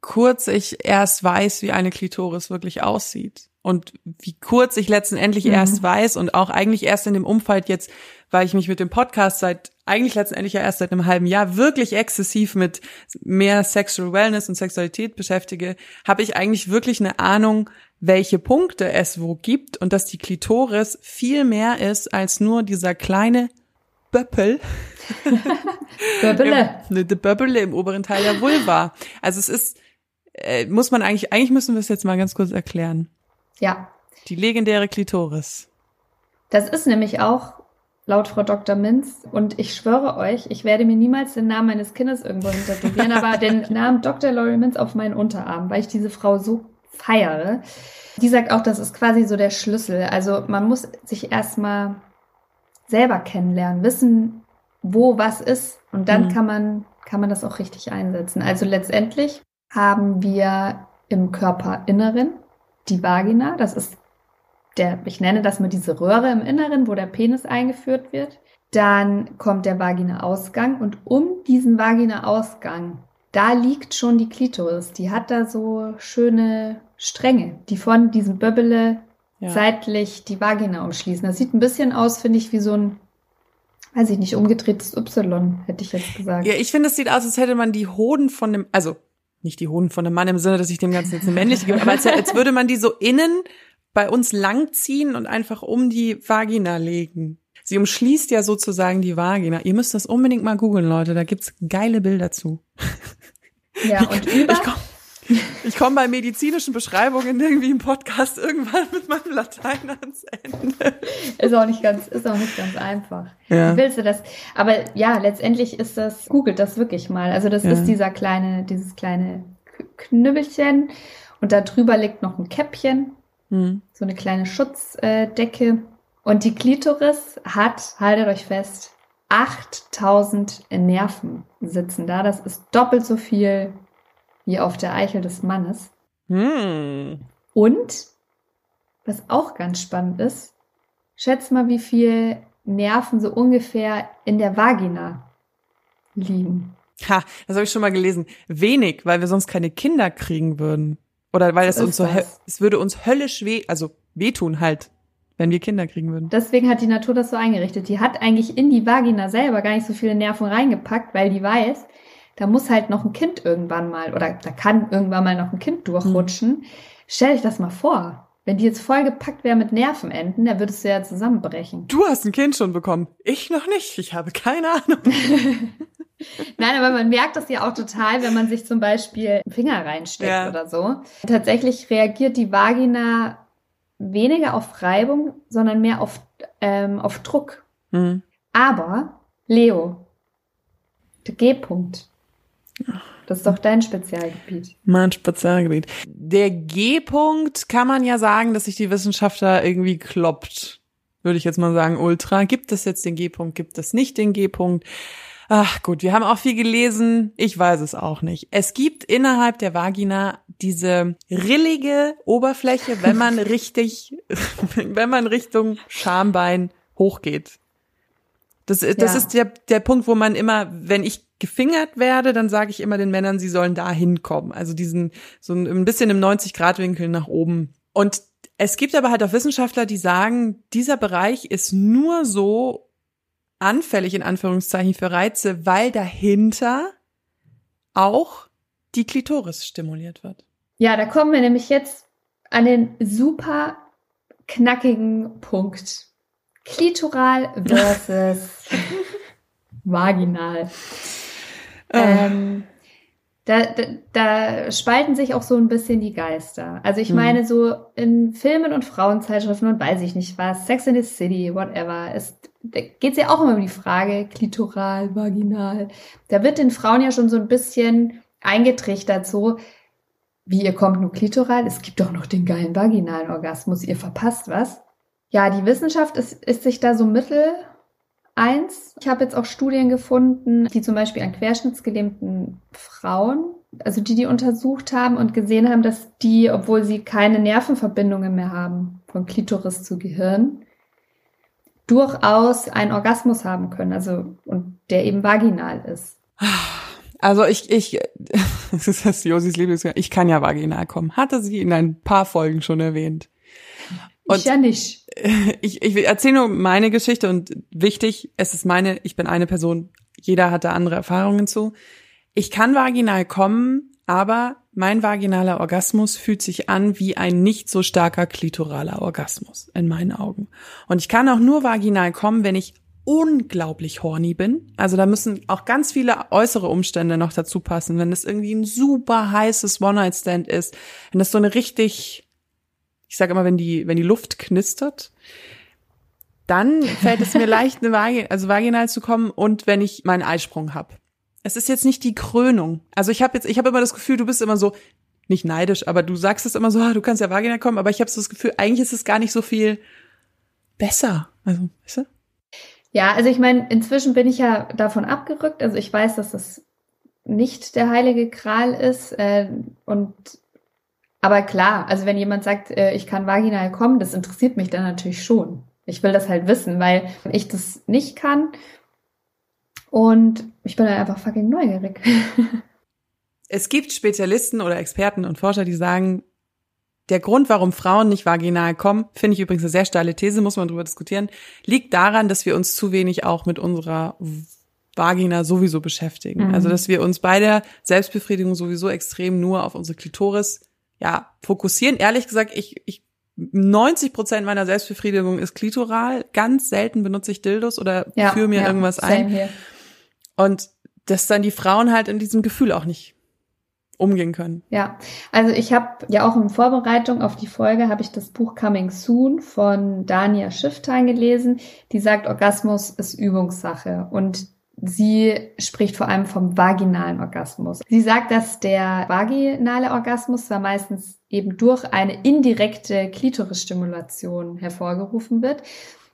kurz ich erst weiß, wie eine Klitoris wirklich aussieht. Und wie kurz ich letztendlich Mhm. erst weiß und auch eigentlich erst in dem Umfeld jetzt, weil ich mich mit dem Podcast seit, eigentlich letztendlich ja erst seit einem halben Jahr wirklich exzessiv mit mehr Sexual Wellness und Sexualität beschäftige, habe ich eigentlich wirklich eine Ahnung, welche Punkte es wo gibt und dass die Klitoris viel mehr ist als nur dieser kleine Böppel, Böbbele. eine die Böbbele im oberen Teil der Vulva. Also es ist, äh, muss man eigentlich, eigentlich müssen wir es jetzt mal ganz kurz erklären. Ja, Die legendäre Klitoris. Das ist nämlich auch laut Frau Dr. Minz und ich schwöre euch, ich werde mir niemals den Namen meines Kindes irgendwo hintätowieren, aber den Namen Dr. Laurie Minz auf meinen Unterarm, weil ich diese Frau so feiere. Die sagt auch, das ist quasi so der Schlüssel. Also man muss sich erstmal selber kennenlernen, wissen, wo was ist und dann Mhm. kann man kann man das auch richtig einsetzen. Also letztendlich haben wir im Körperinneren die Vagina, das ist der, ich nenne das mal diese Röhre im Inneren, wo der Penis eingeführt wird. Dann kommt der Vagina-Ausgang und um diesen Vagina-Ausgang da liegt schon die Klitoris. Die hat da so schöne Stränge, die von diesem Böbbele ja. seitlich die Vagina umschließen. Das sieht ein bisschen aus, finde ich, wie so ein, weiß ich nicht, umgedrehtes Y, hätte ich jetzt gesagt. Ja, ich finde, es sieht aus, als hätte man die Hoden von dem, also nicht die Hoden von einem Mann im Sinne, dass ich dem Ganzen jetzt eine männliche gebe, aber als, als würde man die so innen bei uns langziehen und einfach um die Vagina legen. Sie umschließt ja sozusagen die Vagina. Ihr müsst das unbedingt mal googeln, Leute. Da gibt's geile Bilder zu. Ja, und über. Ich, ich komme bei medizinischen Beschreibungen irgendwie im Podcast irgendwann mit meinem Latein ans Ende. Ist auch nicht ganz, ist auch nicht ganz einfach. Ja. Wie willst du das? Aber ja, letztendlich ist das, googelt das wirklich mal. Also das ja. ist dieser kleine, dieses kleine Knüppelchen und da drüber liegt noch ein Käppchen, hm. so eine kleine Schutzdecke. Und die Klitoris hat, haltet euch fest, 8000 Nerven sitzen da. Das ist doppelt so viel wie auf der Eichel des Mannes. Hm. Und, was auch ganz spannend ist, schätz mal, wie viel Nerven so ungefähr in der Vagina liegen. Ha, das habe ich schon mal gelesen. Wenig, weil wir sonst keine Kinder kriegen würden. Oder weil es uns so, es würde uns höllisch weh, also wehtun halt, wenn wir Kinder kriegen würden. Deswegen hat die Natur das so eingerichtet. Die hat eigentlich in die Vagina selber gar nicht so viele Nerven reingepackt, weil die weiß, da muss halt noch ein Kind irgendwann mal oder da kann irgendwann mal noch ein Kind durchrutschen. Mhm. Stell dich das mal vor. Wenn die jetzt vollgepackt wäre mit Nervenenden, dann würdest du ja zusammenbrechen. Du hast ein Kind schon bekommen. Ich noch nicht. Ich habe keine Ahnung. Nein, aber man merkt das ja auch total, wenn man sich zum Beispiel einen Finger reinsteckt ja. oder so. Tatsächlich reagiert die Vagina weniger auf Reibung, sondern mehr auf, ähm, auf Druck. Mhm. Aber, Leo, der G-Punkt, das ist doch dein Spezialgebiet. Mein Spezialgebiet. Der G-Punkt kann man ja sagen, dass sich die Wissenschaftler irgendwie kloppt. Würde ich jetzt mal sagen, ultra. Gibt es jetzt den G-Punkt? Gibt es nicht den G-Punkt? Ach gut, wir haben auch viel gelesen. Ich weiß es auch nicht. Es gibt innerhalb der Vagina diese rillige Oberfläche, wenn man richtig, wenn man Richtung Schambein hochgeht. Das, das ja. ist der, der Punkt, wo man immer, wenn ich gefingert werde, dann sage ich immer den Männern, sie sollen da hinkommen. Also diesen, so ein bisschen im 90-Grad-Winkel nach oben. Und es gibt aber halt auch Wissenschaftler, die sagen, dieser Bereich ist nur so anfällig in Anführungszeichen für Reize, weil dahinter auch die Klitoris stimuliert wird. Ja, da kommen wir nämlich jetzt an den super knackigen Punkt. Klitoral versus vaginal. Ähm, da, da, da spalten sich auch so ein bisschen die Geister. Also ich hm. meine, so in Filmen und Frauenzeitschriften und weiß ich nicht was, Sex in the City, whatever, es, geht es ja auch immer um die Frage, klitoral, vaginal. Da wird den Frauen ja schon so ein bisschen eingetrichtert, so, wie ihr kommt nur klitoral, es gibt doch noch den geilen vaginalen Orgasmus, ihr verpasst was. Ja, die Wissenschaft ist, ist sich da so mittel eins. Ich habe jetzt auch Studien gefunden, die zum Beispiel an querschnittsgelähmten Frauen, also die die untersucht haben und gesehen haben, dass die, obwohl sie keine Nervenverbindungen mehr haben, von Klitoris zu Gehirn, durchaus einen Orgasmus haben können, also und der eben vaginal ist. Also ich, ich, das ist das Josis Lieblings, ich kann ja vaginal kommen. Hatte sie in ein paar Folgen schon erwähnt. Und ich ja nicht. Ich, ich erzähle nur meine Geschichte und wichtig, es ist meine, ich bin eine Person, jeder hat da andere Erfahrungen zu. Ich kann vaginal kommen, aber mein vaginaler Orgasmus fühlt sich an wie ein nicht so starker klitoraler Orgasmus in meinen Augen. Und ich kann auch nur vaginal kommen, wenn ich unglaublich horny bin. Also da müssen auch ganz viele äußere Umstände noch dazu passen. Wenn es irgendwie ein super heißes One-Night-Stand ist, wenn das so eine richtig ich sage immer, wenn die, wenn die Luft knistert, dann fällt es mir leicht, eine Vagin also vaginal zu kommen und wenn ich meinen Eisprung habe. Es ist jetzt nicht die Krönung. Also ich habe jetzt, ich habe immer das Gefühl, du bist immer so, nicht neidisch, aber du sagst es immer so, ah, du kannst ja vaginal kommen, aber ich habe so das Gefühl, eigentlich ist es gar nicht so viel besser. Also, weißt du? Ja, also ich meine, inzwischen bin ich ja davon abgerückt. Also ich weiß, dass das nicht der heilige Kral ist äh, und aber klar, also wenn jemand sagt, äh, ich kann vaginal kommen, das interessiert mich dann natürlich schon. Ich will das halt wissen, weil ich das nicht kann. Und ich bin dann einfach fucking neugierig. es gibt Spezialisten oder Experten und Forscher, die sagen, der Grund, warum Frauen nicht vaginal kommen, finde ich übrigens eine sehr steile These, muss man drüber diskutieren, liegt daran, dass wir uns zu wenig auch mit unserer Vagina sowieso beschäftigen. Mhm. Also, dass wir uns bei der Selbstbefriedigung sowieso extrem nur auf unsere Klitoris, ja, fokussieren. Ehrlich gesagt, ich, ich 90 Prozent meiner Selbstbefriedigung ist klitoral. Ganz selten benutze ich Dildos oder ja, führe mir ja, irgendwas ein. Und dass dann die Frauen halt in diesem Gefühl auch nicht umgehen können. Ja, also ich habe ja auch in Vorbereitung auf die Folge habe ich das Buch Coming Soon von Dania Schifftein gelesen. Die sagt, Orgasmus ist Übungssache und sie spricht vor allem vom vaginalen Orgasmus. Sie sagt, dass der vaginale Orgasmus zwar meistens eben durch eine indirekte Klitorisstimulation hervorgerufen wird,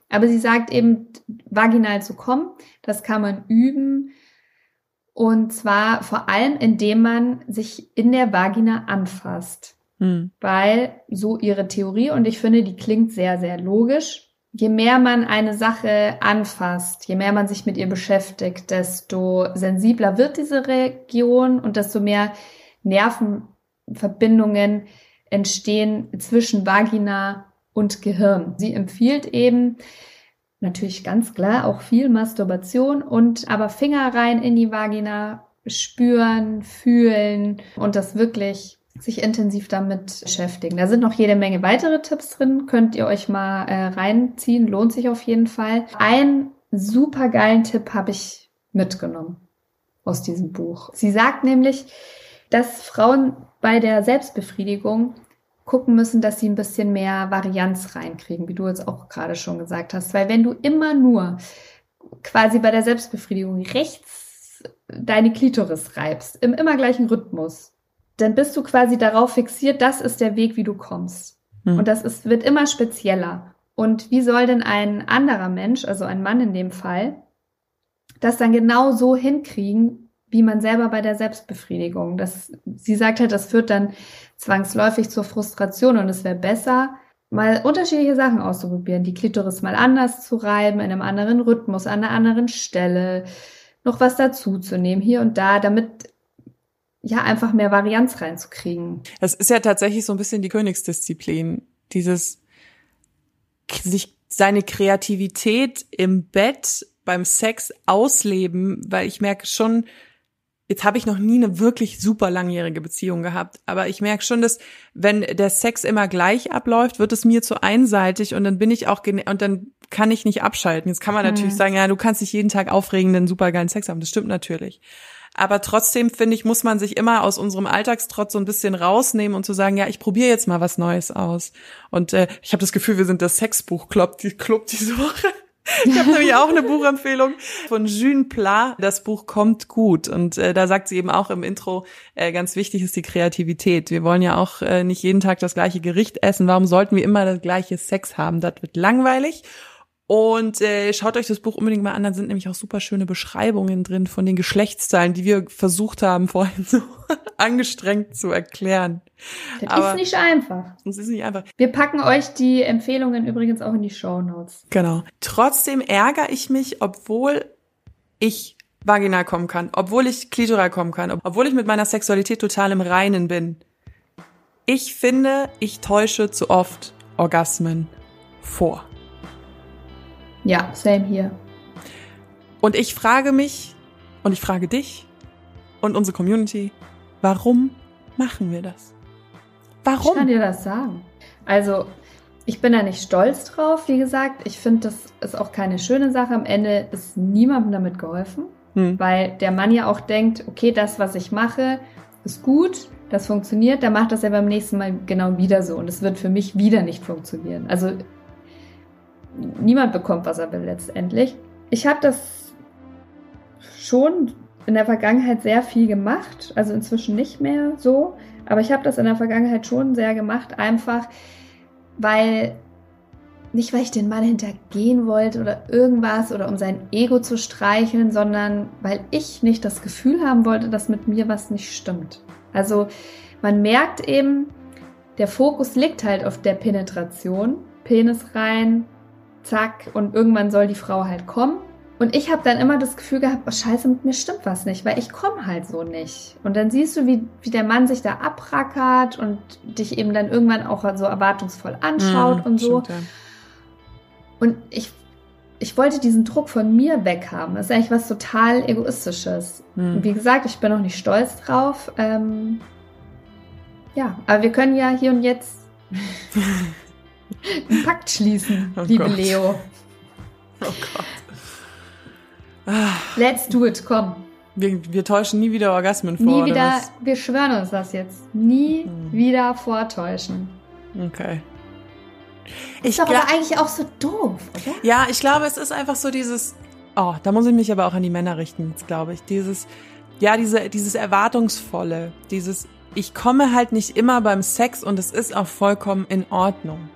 aber sie sagt eben, vaginal zu kommen, das kann man üben und zwar vor allem, indem man sich in der Vagina anfasst. Hm. Weil so ihre Theorie, und ich finde, die klingt sehr, sehr logisch. Je mehr man eine Sache anfasst, je mehr man sich mit ihr beschäftigt, desto sensibler wird diese Region und desto mehr Nervenverbindungen entstehen zwischen Vagina und Gehirn. Sie empfiehlt eben, Natürlich ganz klar auch viel Masturbation und aber Finger rein in die Vagina, spüren, fühlen und das wirklich sich intensiv damit beschäftigen. Da sind noch jede Menge weitere Tipps drin, könnt ihr euch mal äh, reinziehen, lohnt sich auf jeden Fall. Einen super geilen Tipp habe ich mitgenommen aus diesem Buch. Sie sagt nämlich, dass Frauen bei der Selbstbefriedigung gucken müssen, dass sie ein bisschen mehr Varianz reinkriegen, wie du jetzt auch gerade schon gesagt hast. Weil wenn du immer nur quasi bei der Selbstbefriedigung rechts deine Klitoris reibst, im immer gleichen Rhythmus, dann bist du quasi darauf fixiert, das ist der Weg, wie du kommst. Hm. Und das ist, wird immer spezieller. Und wie soll denn ein anderer Mensch, also ein Mann in dem Fall, das dann genau so hinkriegen, wie man selber bei der Selbstbefriedigung. Das, sie sagt halt, das führt dann zwangsläufig zur Frustration und es wäre besser, mal unterschiedliche Sachen auszuprobieren, die Klitoris mal anders zu reiben, in einem anderen Rhythmus, an einer anderen Stelle, noch was dazuzunehmen, hier und da, damit ja einfach mehr Varianz reinzukriegen. Das ist ja tatsächlich so ein bisschen die Königsdisziplin, dieses sich seine Kreativität im Bett beim Sex ausleben, weil ich merke schon, Jetzt habe ich noch nie eine wirklich super langjährige Beziehung gehabt, aber ich merke schon, dass wenn der Sex immer gleich abläuft, wird es mir zu einseitig und dann bin ich auch und dann kann ich nicht abschalten. Jetzt kann man natürlich mhm. sagen, ja, du kannst dich jeden Tag aufregen, den supergeilen Sex haben. Das stimmt natürlich. Aber trotzdem finde ich, muss man sich immer aus unserem Alltagstrotz so ein bisschen rausnehmen und zu sagen, ja, ich probiere jetzt mal was Neues aus. Und äh, ich habe das Gefühl, wir sind das Sexbuch-Club die, Club diese Woche. Ich habe nämlich auch eine Buchempfehlung von June Pla. Das Buch kommt gut. Und äh, da sagt sie eben auch im Intro, äh, ganz wichtig ist die Kreativität. Wir wollen ja auch äh, nicht jeden Tag das gleiche Gericht essen. Warum sollten wir immer das gleiche Sex haben? Das wird langweilig. Und äh, schaut euch das Buch unbedingt mal an, da sind nämlich auch super schöne Beschreibungen drin von den Geschlechtsteilen, die wir versucht haben vorhin so angestrengt zu erklären. Das Aber ist nicht einfach. Das ist nicht einfach. Wir packen euch die Empfehlungen übrigens auch in die Show Notes. Genau. Trotzdem ärgere ich mich, obwohl ich vaginal kommen kann, obwohl ich klitoral kommen kann, obwohl ich mit meiner Sexualität total im Reinen bin. Ich finde, ich täusche zu oft Orgasmen vor. Ja, same hier. Und ich frage mich und ich frage dich und unsere Community, warum machen wir das? Warum? Ich kann dir das sagen. Also, ich bin da nicht stolz drauf, wie gesagt. Ich finde, das ist auch keine schöne Sache. Am Ende ist niemandem damit geholfen, hm. weil der Mann ja auch denkt, okay, das, was ich mache, ist gut, das funktioniert, dann macht das ja beim nächsten Mal genau wieder so und es wird für mich wieder nicht funktionieren. Also niemand bekommt, was er will letztendlich. Ich habe das schon in der Vergangenheit sehr viel gemacht, also inzwischen nicht mehr so, aber ich habe das in der Vergangenheit schon sehr gemacht, einfach weil nicht weil ich den Mann hintergehen wollte oder irgendwas oder um sein Ego zu streicheln, sondern weil ich nicht das Gefühl haben wollte, dass mit mir was nicht stimmt. Also man merkt eben, der Fokus liegt halt auf der Penetration, Penis rein, zack, und irgendwann soll die Frau halt kommen. Und ich habe dann immer das Gefühl gehabt, oh scheiße, mit mir stimmt was nicht, weil ich komme halt so nicht. Und dann siehst du, wie, wie der Mann sich da abrackert und dich eben dann irgendwann auch so erwartungsvoll anschaut Mhm, und so. stimmt, ja. Und ich, ich wollte diesen Druck von mir weghaben. Das ist eigentlich was total Egoistisches. Hm. Und wie gesagt, ich bin auch nicht stolz drauf. Ähm, ja, aber wir können ja hier und jetzt einen Pakt schließen, Oh liebe Gott. Leo. Oh Gott. Let's do it, komm. wir, wir täuschen nie wieder Orgasmen vor. Nie wieder, wir schwören uns das jetzt. Nie Hm. wieder vortäuschen. Okay. Ist Ich doch glaub- aber eigentlich auch so doof, oder? Ja, ich glaube, es ist einfach so dieses, oh, da muss ich mich aber auch an die Männer richten, jetzt glaube ich. Dieses, ja, diese, dieses Erwartungsvolle, dieses, ich komme halt nicht immer beim Sex und es ist auch vollkommen in Ordnung.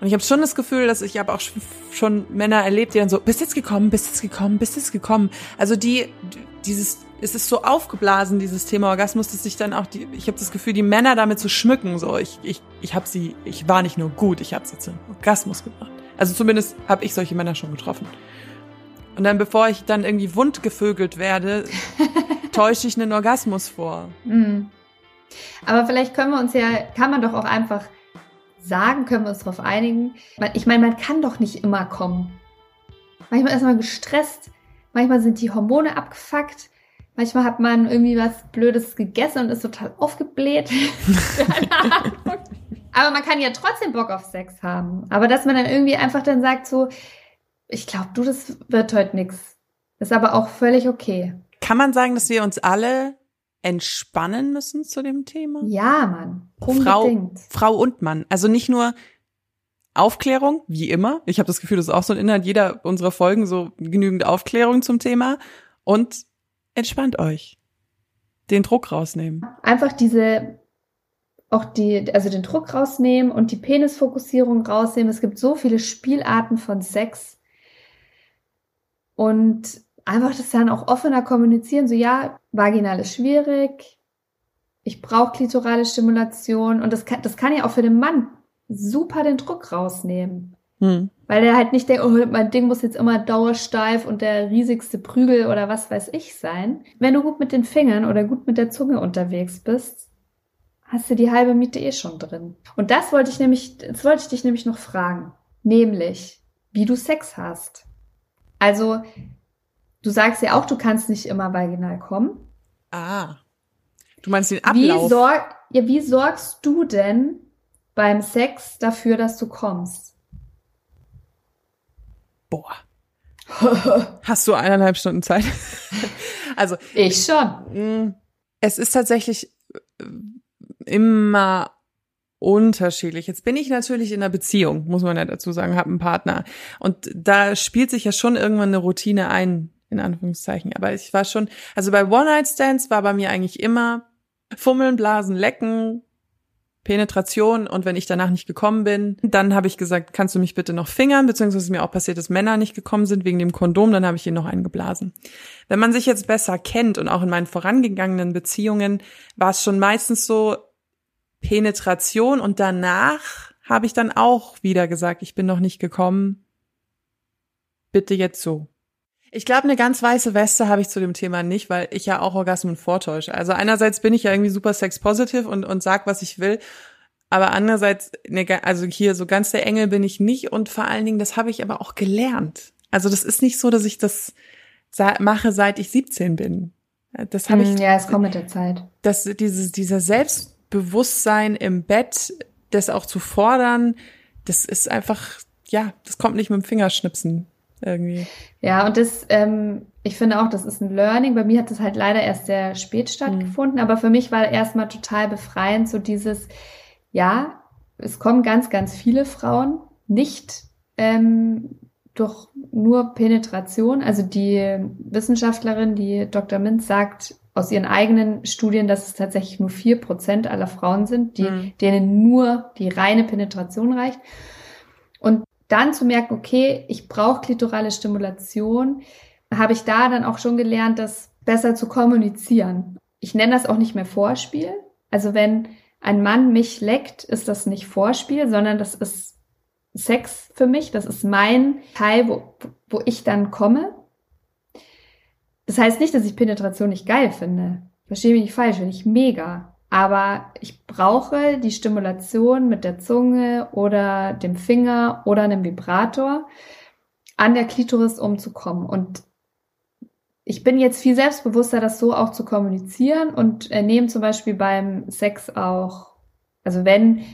Und ich habe schon das Gefühl, dass ich habe auch sch- schon Männer erlebt, die dann so, bist jetzt gekommen, bist jetzt gekommen, bist jetzt gekommen. Also die, dieses, es ist so aufgeblasen, dieses Thema Orgasmus, dass sich dann auch die, ich habe das Gefühl, die Männer damit zu schmücken, so, ich, ich, ich habe sie, ich war nicht nur gut, ich habe sie zum Orgasmus gebracht. Also zumindest habe ich solche Männer schon getroffen. Und dann, bevor ich dann irgendwie wundgevögelt werde, täusche ich einen Orgasmus vor. Mhm. Aber vielleicht können wir uns ja, kann man doch auch einfach sagen, können wir uns darauf einigen. Ich meine, man kann doch nicht immer kommen. Manchmal ist man gestresst, manchmal sind die Hormone abgefuckt, manchmal hat man irgendwie was Blödes gegessen und ist total aufgebläht. Aber man kann ja trotzdem Bock auf Sex haben. Aber dass man dann irgendwie einfach dann sagt so, ich glaube, du, das wird heute nix. Ist aber auch völlig okay. Kann man sagen, dass wir uns alle entspannen müssen zu dem Thema? Ja, Mann. Frau, Unbedingt. Frau und Mann. Also nicht nur Aufklärung, wie immer. Ich habe das Gefühl, das ist auch so ein Inhalt jeder unserer Folgen, so genügend Aufklärung zum Thema. Und entspannt euch. Den Druck rausnehmen. einfach diese, auch die, also den Druck rausnehmen und die Penisfokussierung rausnehmen. Es gibt so viele Spielarten von Sex. Und einfach das dann auch offener kommunizieren. So, ja, vaginal ist schwierig. Ich brauche klitorale Stimulation. Und das kann, das kann ja auch für den Mann super den Druck rausnehmen. Hm. Weil der halt nicht denkt, oh, mein Ding muss jetzt immer dauersteif und der riesigste Prügel oder was weiß ich sein. Wenn du gut mit den Fingern oder gut mit der Zunge unterwegs bist, hast du die halbe Miete eh schon drin. Und das wollte ich nämlich, das wollte ich dich nämlich noch fragen. Nämlich, wie du Sex hast. Also, du sagst ja auch, du kannst nicht immer vaginal kommen. Ah. Du meinst den Wie, Ablauf? sorg, ja, wie sorgst du denn beim Sex dafür, dass du kommst? Boah. Hast du eineinhalb Stunden Zeit? also, Ich schon. mh, es ist tatsächlich äh, immer unterschiedlich. Jetzt bin ich natürlich in einer Beziehung, muss man ja dazu sagen, habe einen Partner. Und da spielt sich ja schon irgendwann eine Routine ein, in Anführungszeichen. Aber ich war schon, also bei One-Night-Stands war bei mir eigentlich immer Fummeln, Blasen, Lecken, Penetration und wenn ich danach nicht gekommen bin, dann habe ich gesagt, kannst du mich bitte noch fingern, beziehungsweise mir auch passiert, dass Männer nicht gekommen sind wegen dem Kondom, dann habe ich ihn noch eingeblasen. Wenn man sich jetzt besser kennt und auch in meinen vorangegangenen Beziehungen war es schon meistens so Penetration und danach habe ich dann auch wieder gesagt, ich bin noch nicht gekommen, bitte jetzt so. Ich glaube, eine ganz weiße Weste habe ich zu dem Thema nicht, weil ich ja auch Orgasmen vortäusche. Also einerseits bin ich ja irgendwie super sex-positive und, und sag, was ich will. Aber andererseits, ne, also hier so ganz der Engel bin ich nicht und vor allen Dingen, das habe ich aber auch gelernt. Also das ist nicht so, dass ich das mache, seit ich 17 bin. Das habe ich, Hm, ja, es kommt mit der Zeit. dass dieses, dieser Selbstbewusstsein im Bett, das auch zu fordern, das ist einfach, ja, das kommt nicht mit dem Fingerschnipsen irgendwie. Ja, und das, ähm, ich finde auch, das ist ein Learning. Bei mir hat das halt leider erst sehr spät stattgefunden, aber für mich war erstmal total befreiend, so dieses, ja, es kommen ganz, ganz viele Frauen nicht ähm, durch nur Penetration. Also die Wissenschaftlerin, die Dr. Minz sagt aus ihren eigenen Studien, dass es tatsächlich nur vier Prozent aller Frauen sind, die, Mhm. denen nur die reine Penetration reicht. Und dann zu merken, okay, ich brauche klitorale Stimulation, habe ich da dann auch schon gelernt, das besser zu kommunizieren. Ich nenne das auch nicht mehr Vorspiel. Also wenn ein Mann mich leckt, ist das nicht Vorspiel, sondern das ist Sex für mich. Das ist mein Teil, wo, wo ich dann komme. Das heißt nicht, dass ich Penetration nicht geil finde. Verstehe mich nicht falsch, finde ich mega. Aber ich brauche die Stimulation mit der Zunge oder dem Finger oder einem Vibrator an der Klitoris umzukommen. Und ich bin jetzt viel selbstbewusster, das so auch zu kommunizieren und äh, nehme zum Beispiel beim Sex auch, also wenn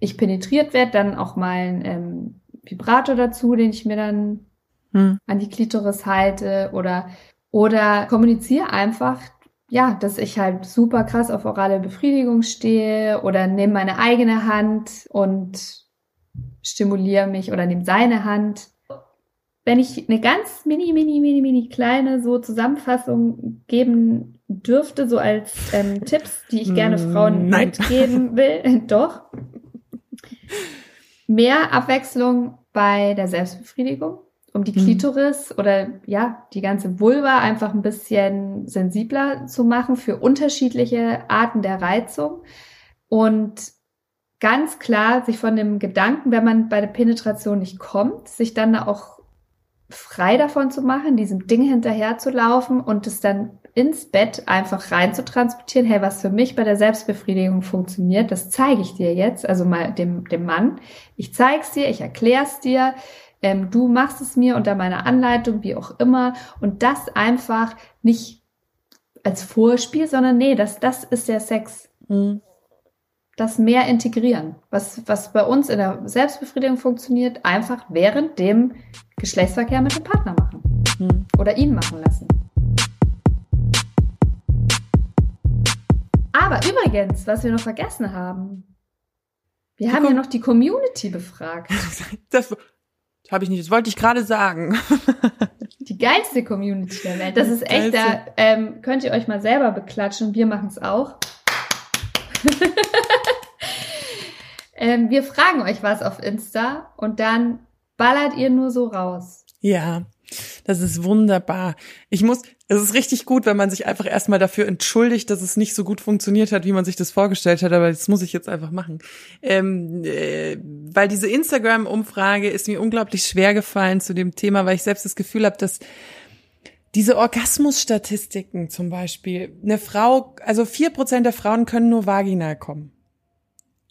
ich penetriert werde, dann auch mal ein ähm, Vibrator dazu, den ich mir dann hm. an die Klitoris halte oder oder kommuniziere einfach, ja, dass ich halt super krass auf orale Befriedigung stehe oder nehme meine eigene Hand und stimuliere mich oder nehme seine Hand. Wenn ich eine ganz mini, mini, mini, mini kleine so Zusammenfassung geben dürfte, so als ähm, Tipps, die ich gerne mm, Frauen Nein. mitgeben will, doch. Mehr Abwechslung bei der Selbstbefriedigung um die mhm. Klitoris oder ja, die ganze Vulva einfach ein bisschen sensibler zu machen für unterschiedliche Arten der Reizung und ganz klar sich von dem Gedanken, wenn man bei der Penetration nicht kommt, sich dann auch frei davon zu machen, diesem Ding hinterher zu laufen und es dann ins Bett einfach rein zu transportieren. Hey, was für mich bei der Selbstbefriedigung funktioniert, das zeige ich dir jetzt, also mal dem, dem Mann. Ich zeig's dir, ich erklär's dir, ähm, du machst es mir unter meiner Anleitung, wie auch immer. Und das einfach nicht als Vorspiel, sondern nee, das, das ist der Sex. Mhm. Das mehr integrieren. Was, was bei uns in der Selbstbefriedigung funktioniert, einfach während dem Geschlechtsverkehr mit dem Partner machen. Mhm. Oder ihn machen lassen. Aber übrigens, was wir noch vergessen haben, wir haben ja noch die Community befragt. Das, habe ich nicht, das wollte ich gerade sagen. Die geilste Community der Welt. Das ist echt, da ähm, könnt ihr euch mal selber beklatschen. Wir machen es auch. ähm, wir fragen euch was auf Insta und dann ballert ihr nur so raus. Ja, das ist wunderbar. Ich muss, es ist richtig gut, wenn man sich einfach erstmal dafür entschuldigt, dass es nicht so gut funktioniert hat, wie man sich das vorgestellt hat, aber das muss ich jetzt einfach machen. Ähm, äh, weil diese Instagram-Umfrage ist mir unglaublich schwer gefallen zu dem Thema, weil ich selbst das Gefühl habe, dass diese Orgasmusstatistiken zum Beispiel, eine Frau, also vier Prozent der Frauen können nur vaginal kommen.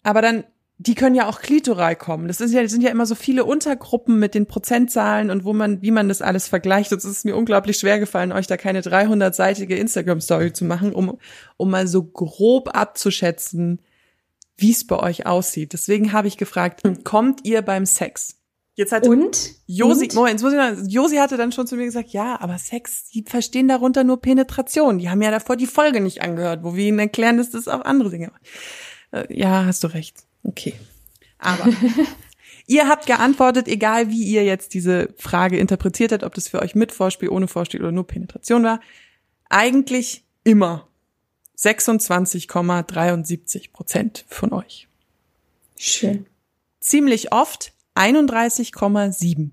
Aber dann die können ja auch klitoral kommen. Das ist ja, sind ja immer so viele Untergruppen mit den Prozentzahlen und wo man, wie man das alles vergleicht. Es ist mir unglaublich schwer gefallen, euch da keine 300-seitige Instagram-Story zu machen, um, um mal so grob abzuschätzen, wie es bei euch aussieht. Deswegen habe ich gefragt, kommt ihr beim Sex? Jetzt hat und Josi, und? Moment, Josi hatte dann schon zu mir gesagt, ja, aber Sex, die verstehen darunter nur Penetration. Die haben ja davor die Folge nicht angehört, wo wir ihnen erklären, dass das auch andere Dinge. Äh, ja, hast du recht. Okay. Aber ihr habt geantwortet, egal wie ihr jetzt diese Frage interpretiert habt, ob das für euch mit Vorspiel, ohne Vorspiel oder nur Penetration war. Eigentlich immer 26,73 Prozent von euch. Schön. Ziemlich oft 31,7.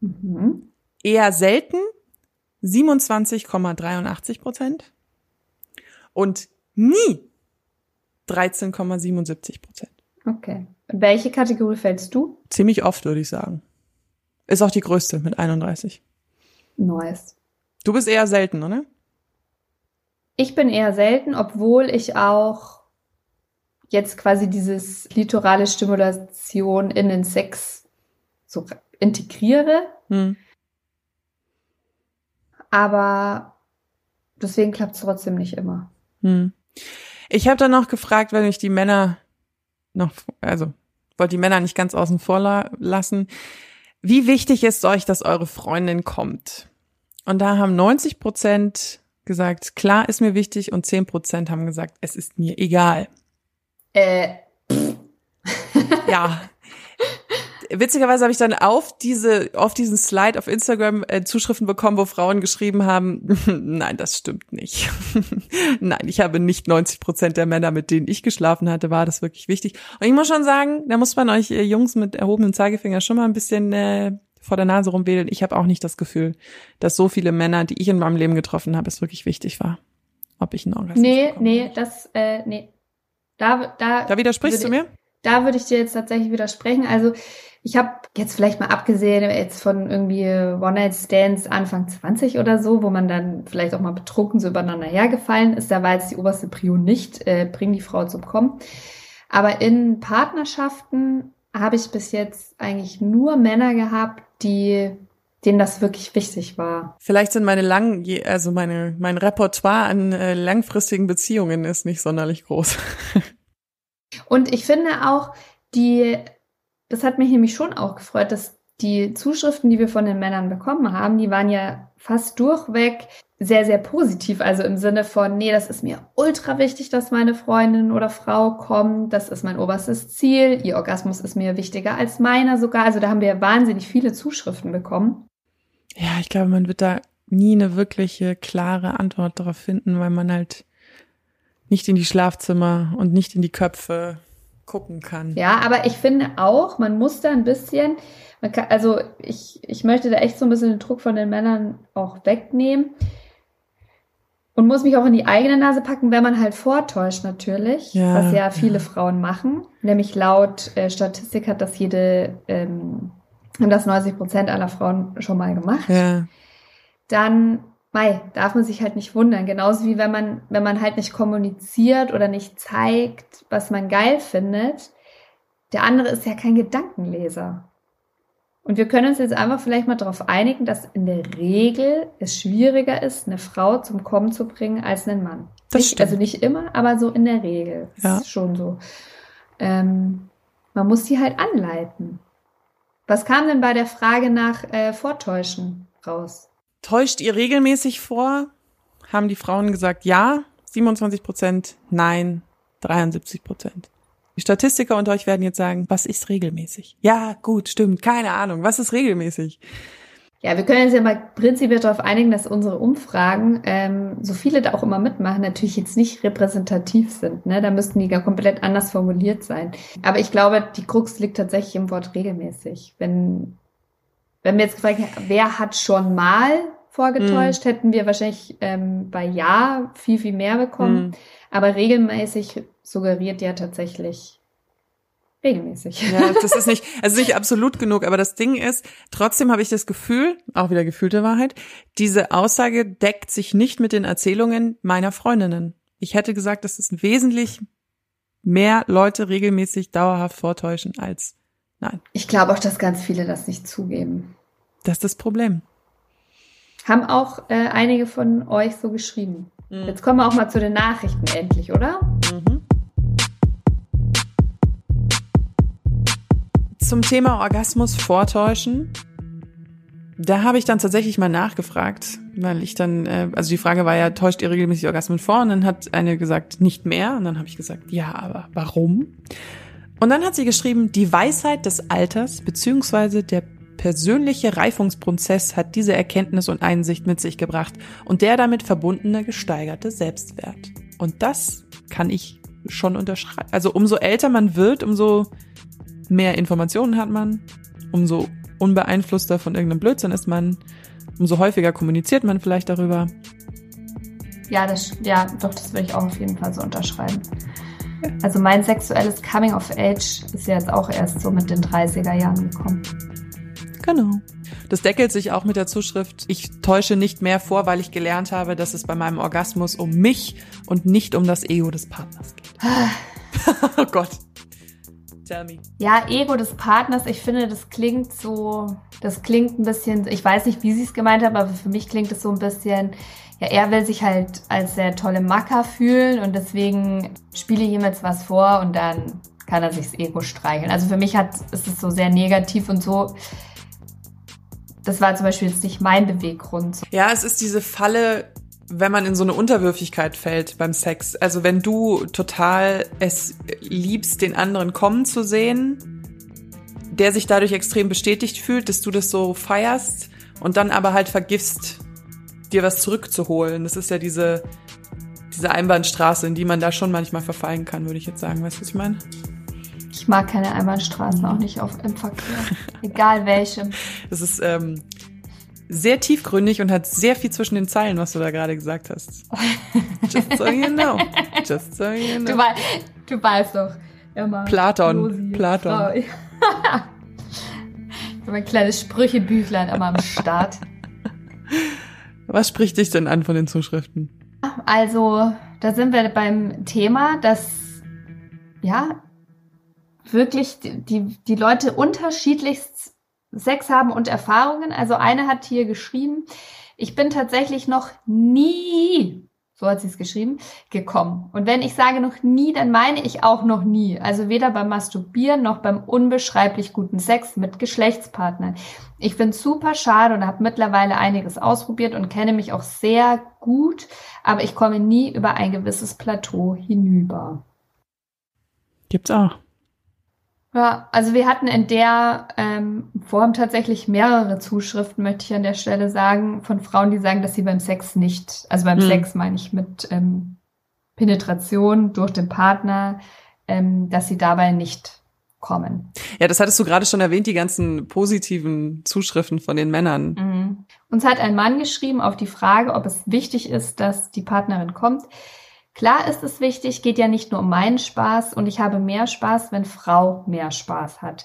Mhm. Eher selten 27,83 Prozent. Und nie 13,77 Prozent. Okay. In welche Kategorie fällst du? Ziemlich oft, würde ich sagen. Ist auch die größte mit 31. Nice. Du bist eher selten, oder? Ich bin eher selten, obwohl ich auch jetzt quasi dieses litorale Stimulation in den Sex so integriere. Hm. Aber deswegen klappt es trotzdem nicht immer. Hm. Ich habe dann noch gefragt, wenn ich die Männer noch, also wollte die Männer nicht ganz außen vor lassen. Wie wichtig ist euch, dass eure Freundin kommt? Und da haben 90 Prozent gesagt, klar ist mir wichtig und 10 Prozent haben gesagt, es ist mir egal. Äh. ja, witzigerweise habe ich dann auf diese, auf diesen Slide auf Instagram äh, Zuschriften bekommen, wo Frauen geschrieben haben, nein, das stimmt nicht. nein, ich habe nicht 90 Prozent der Männer, mit denen ich geschlafen hatte, war das wirklich wichtig. Und ich muss schon sagen, da muss man euch äh, Jungs mit erhobenem Zeigefinger schon mal ein bisschen äh, vor der Nase rumwedeln. Ich habe auch nicht das Gefühl, dass so viele Männer, die ich in meinem Leben getroffen habe, es wirklich wichtig war, ob ich einen Orgasmus Nee, nee, das, äh, nee. Da, da, da widersprichst du mir? Da würde ich dir jetzt tatsächlich widersprechen. Also ich habe jetzt vielleicht mal abgesehen jetzt von irgendwie One-Night-Stands Anfang 20 oder so, wo man dann vielleicht auch mal betrunken so übereinander hergefallen ist. Da war jetzt die oberste Prio nicht, äh, bring die Frau zum Kommen. Aber in Partnerschaften habe ich bis jetzt eigentlich nur Männer gehabt, die denen das wirklich wichtig war. Vielleicht sind meine lang, also meine, mein Repertoire an äh, langfristigen Beziehungen ist nicht sonderlich groß. Und ich finde auch, die, das hat mich nämlich schon auch gefreut, dass die Zuschriften, die wir von den Männern bekommen haben, die waren ja fast durchweg sehr, sehr positiv. Also im Sinne von, nee, das ist mir ultra wichtig, dass meine Freundin oder Frau kommt. Das ist mein oberstes Ziel. Ihr Orgasmus ist mir wichtiger als meiner sogar. Also da haben wir wahnsinnig viele Zuschriften bekommen. Ja, ich glaube, man wird da nie eine wirkliche klare Antwort darauf finden, weil man halt nicht in die Schlafzimmer und nicht in die Köpfe gucken kann. Ja, aber ich finde auch, man muss da ein bisschen, kann, also ich, ich möchte da echt so ein bisschen den Druck von den Männern auch wegnehmen und muss mich auch in die eigene Nase packen, wenn man halt vortäuscht natürlich, ja, was ja viele ja. Frauen machen. Nämlich laut äh, Statistik hat das jede ähm, haben das 90 Prozent aller Frauen schon mal gemacht, ja. dann mei, darf man sich halt nicht wundern. Genauso wie wenn man, wenn man halt nicht kommuniziert oder nicht zeigt, was man geil findet. Der andere ist ja kein Gedankenleser. Und wir können uns jetzt einfach vielleicht mal darauf einigen, dass in der Regel es schwieriger ist, eine Frau zum Kommen zu bringen als einen Mann. Das nicht, also nicht immer, aber so in der Regel. Ja. ist schon so. Ähm, man muss sie halt anleiten. Was kam denn bei der Frage nach äh, Vortäuschen raus? Täuscht ihr regelmäßig vor? Haben die Frauen gesagt ja, 27 Prozent, nein, 73 Prozent. Die Statistiker unter euch werden jetzt sagen, was ist regelmäßig? Ja, gut, stimmt, keine Ahnung, was ist regelmäßig? Ja, wir können uns ja mal prinzipiell darauf einigen, dass unsere Umfragen, ähm, so viele da auch immer mitmachen, natürlich jetzt nicht repräsentativ sind. Ne? Da müssten die gar komplett anders formuliert sein. Aber ich glaube, die Krux liegt tatsächlich im Wort regelmäßig. Wenn, wenn wir jetzt gefragt hätten, wer hat schon mal vorgetäuscht, mm. hätten wir wahrscheinlich ähm, bei Ja viel, viel mehr bekommen. Mm. Aber regelmäßig suggeriert ja tatsächlich regelmäßig. Ja, das ist nicht, also nicht absolut genug, aber das Ding ist, trotzdem habe ich das Gefühl, auch wieder gefühlte Wahrheit, diese Aussage deckt sich nicht mit den Erzählungen meiner Freundinnen. Ich hätte gesagt, dass es wesentlich mehr Leute regelmäßig dauerhaft vortäuschen als nein. Ich glaube auch, dass ganz viele das nicht zugeben. Das ist das Problem. Haben auch äh, einige von euch so geschrieben. Mhm. Jetzt kommen wir auch mal zu den Nachrichten endlich, oder? Mhm. zum Thema Orgasmus vortäuschen. Da habe ich dann tatsächlich mal nachgefragt, weil ich dann, äh, also die Frage war ja, täuscht ihr regelmäßig Orgasmen vor? Und dann hat eine gesagt, nicht mehr. Und dann habe ich gesagt, ja, aber warum? Und dann hat sie geschrieben, die Weisheit des Alters beziehungsweise der persönliche Reifungsprozess hat diese Erkenntnis und Einsicht mit sich gebracht und der damit verbundene gesteigerte Selbstwert. Und das kann ich schon unterschreiben. Also umso älter man wird, umso mehr Informationen hat man, umso unbeeinflusster von irgendeinem Blödsinn ist man, umso häufiger kommuniziert man vielleicht darüber. Ja, das, ja, doch, das würde ich auch auf jeden Fall so unterschreiben. Also mein sexuelles Coming of Age ist ja jetzt auch erst so mit den 30er Jahren gekommen. Genau. Das deckelt sich auch mit der Zuschrift, ich täusche nicht mehr vor, weil ich gelernt habe, dass es bei meinem Orgasmus um mich und nicht um das Ego des Partners geht. oh Gott. Tell me. Ja, Ego des Partners, ich finde, das klingt so, das klingt ein bisschen, ich weiß nicht, wie sie es gemeint haben, aber für mich klingt es so ein bisschen, ja, er will sich halt als sehr tolle Macker fühlen und deswegen spiele ich ihm jetzt was vor und dann kann er sich das Ego streicheln. Also für mich hat, ist es so sehr negativ und so, das war zum Beispiel jetzt nicht mein Beweggrund. Ja, es ist diese Falle, wenn man in so eine Unterwürfigkeit fällt beim Sex. Also wenn du total es liebst, den anderen kommen zu sehen, der sich dadurch extrem bestätigt fühlt, dass du das so feierst und dann aber halt vergisst, dir was zurückzuholen. Das ist ja diese, diese Einbahnstraße, in die man da schon manchmal verfallen kann, würde ich jetzt sagen. Weißt du, was ich meine? Ich mag keine Einbahnstraßen, auch nicht auf, im Verkehr. Egal welchem. Das ist, ähm, sehr tiefgründig und hat sehr viel zwischen den Zeilen, was du da gerade gesagt hast. Just so you know. Just so you know. Du, wei du weißt doch, Immer Platon, Josi, Platon. Ich habe ein kleines Sprüchebüchlein immer am Start. Was spricht dich denn an von den Zuschriften? Also, da sind wir beim Thema, dass ja wirklich die, die Leute unterschiedlichst Sex haben und Erfahrungen. Also eine hat hier geschrieben, ich bin tatsächlich noch nie, so hat sie es geschrieben, gekommen. Und wenn ich sage noch nie, dann meine ich auch noch nie. Also weder beim Masturbieren noch beim unbeschreiblich guten Sex mit Geschlechtspartnern. Ich finde super schade und habe mittlerweile einiges ausprobiert und kenne mich auch sehr gut, aber ich komme nie über ein gewisses Plateau hinüber. Gibt's auch. Ja, also wir hatten in der ähm, Form tatsächlich mehrere Zuschriften, möchte ich an der Stelle sagen, von Frauen, die sagen, dass sie beim Sex nicht, also beim Hm. Sex meine ich mit ähm, Penetration durch den Partner, ähm, dass sie dabei nicht kommen. Ja, das hattest du gerade schon erwähnt, die ganzen positiven Zuschriften von den Männern. Mhm. Uns hat ein Mann geschrieben auf die Frage, ob es wichtig ist, dass die Partnerin kommt. Klar ist es wichtig, geht ja nicht nur um meinen Spaß und ich habe mehr Spaß, wenn Frau mehr Spaß hat.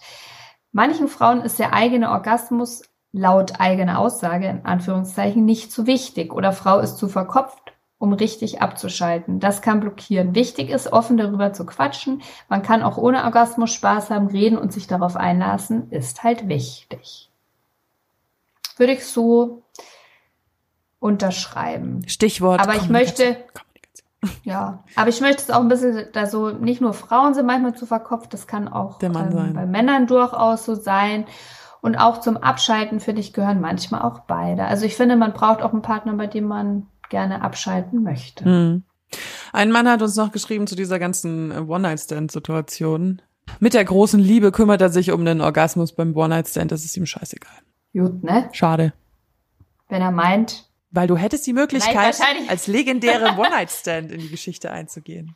Manchen Frauen ist der eigene Orgasmus laut eigener Aussage in Anführungszeichen nicht zu wichtig oder Frau ist zu verkopft, um richtig abzuschalten. Das kann blockieren. Wichtig ist, offen darüber zu quatschen. Man kann auch ohne Orgasmus Spaß haben, reden und sich darauf einlassen, ist halt wichtig. Würde ich so unterschreiben. Stichwort. Aber ich möchte-. Ja, aber ich möchte es auch ein bisschen, da so nicht nur Frauen sind manchmal zu verkopft, das kann auch ähm, bei Männern durchaus so sein. Und auch zum Abschalten, finde ich, gehören manchmal auch beide. Also ich finde, man braucht auch einen Partner, bei dem man gerne abschalten möchte. Hm. Ein Mann hat uns noch geschrieben zu dieser ganzen äh, One-Night-Stand-Situation. Mit der großen Liebe kümmert er sich um den Orgasmus beim One-Night-Stand. Das ist ihm scheißegal. Gut, ne? Schade. Wenn er meint, Weil du hättest die Möglichkeit, als legendäre One-Night-Stand in die Geschichte einzugehen.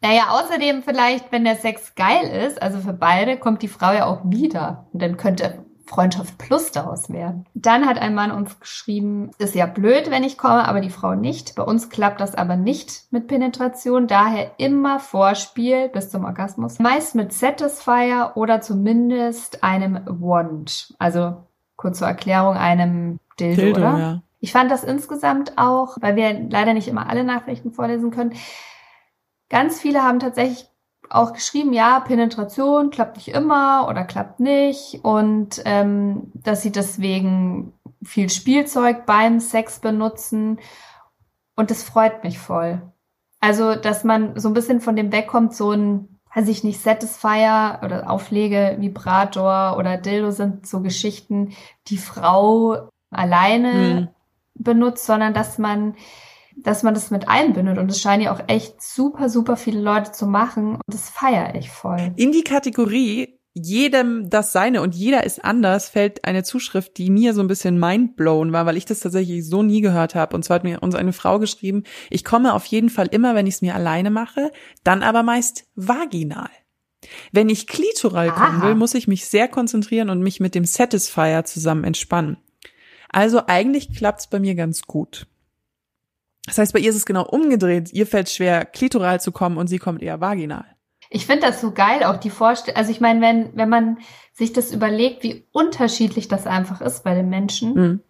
Naja, außerdem vielleicht, wenn der Sex geil ist, also für beide, kommt die Frau ja auch wieder. Und dann könnte Freundschaft plus daraus werden. Dann hat ein Mann uns geschrieben, ist ja blöd, wenn ich komme, aber die Frau nicht. Bei uns klappt das aber nicht mit Penetration, daher immer Vorspiel bis zum Orgasmus. Meist mit Satisfier oder zumindest einem Wand. Also kurz zur Erklärung, einem Dildo, Dildo, oder? ja. Ich fand das insgesamt auch, weil wir leider nicht immer alle Nachrichten vorlesen können. Ganz viele haben tatsächlich auch geschrieben, ja, Penetration klappt nicht immer oder klappt nicht und ähm, dass sie deswegen viel Spielzeug beim Sex benutzen und das freut mich voll. Also, dass man so ein bisschen von dem wegkommt, so ein, weiß ich nicht, Satisfier oder Auflege, Vibrator oder Dildo sind so Geschichten, die Frau alleine Hm. Benutzt, sondern dass man, dass man das mit einbindet. Und es scheinen ja auch echt super, super viele Leute zu machen. Und das feiere ich voll. In die Kategorie jedem das seine und jeder ist anders fällt eine Zuschrift, die mir so ein bisschen mindblown war, weil ich das tatsächlich so nie gehört habe. Und zwar hat mir uns eine Frau geschrieben, ich komme auf jeden Fall immer, wenn ich es mir alleine mache, dann aber meist vaginal. Wenn ich klitoral kommen Aha. will, muss ich mich sehr konzentrieren und mich mit dem Satisfier zusammen entspannen. Also eigentlich klappt's bei mir ganz gut. Das heißt, bei ihr ist es genau umgedreht. Ihr fällt schwer, klitoral zu kommen und sie kommt eher vaginal. Ich finde das so geil, auch die Vorstellung. Also ich meine, wenn, wenn man sich das überlegt, wie unterschiedlich das einfach ist bei den Menschen. Mhm.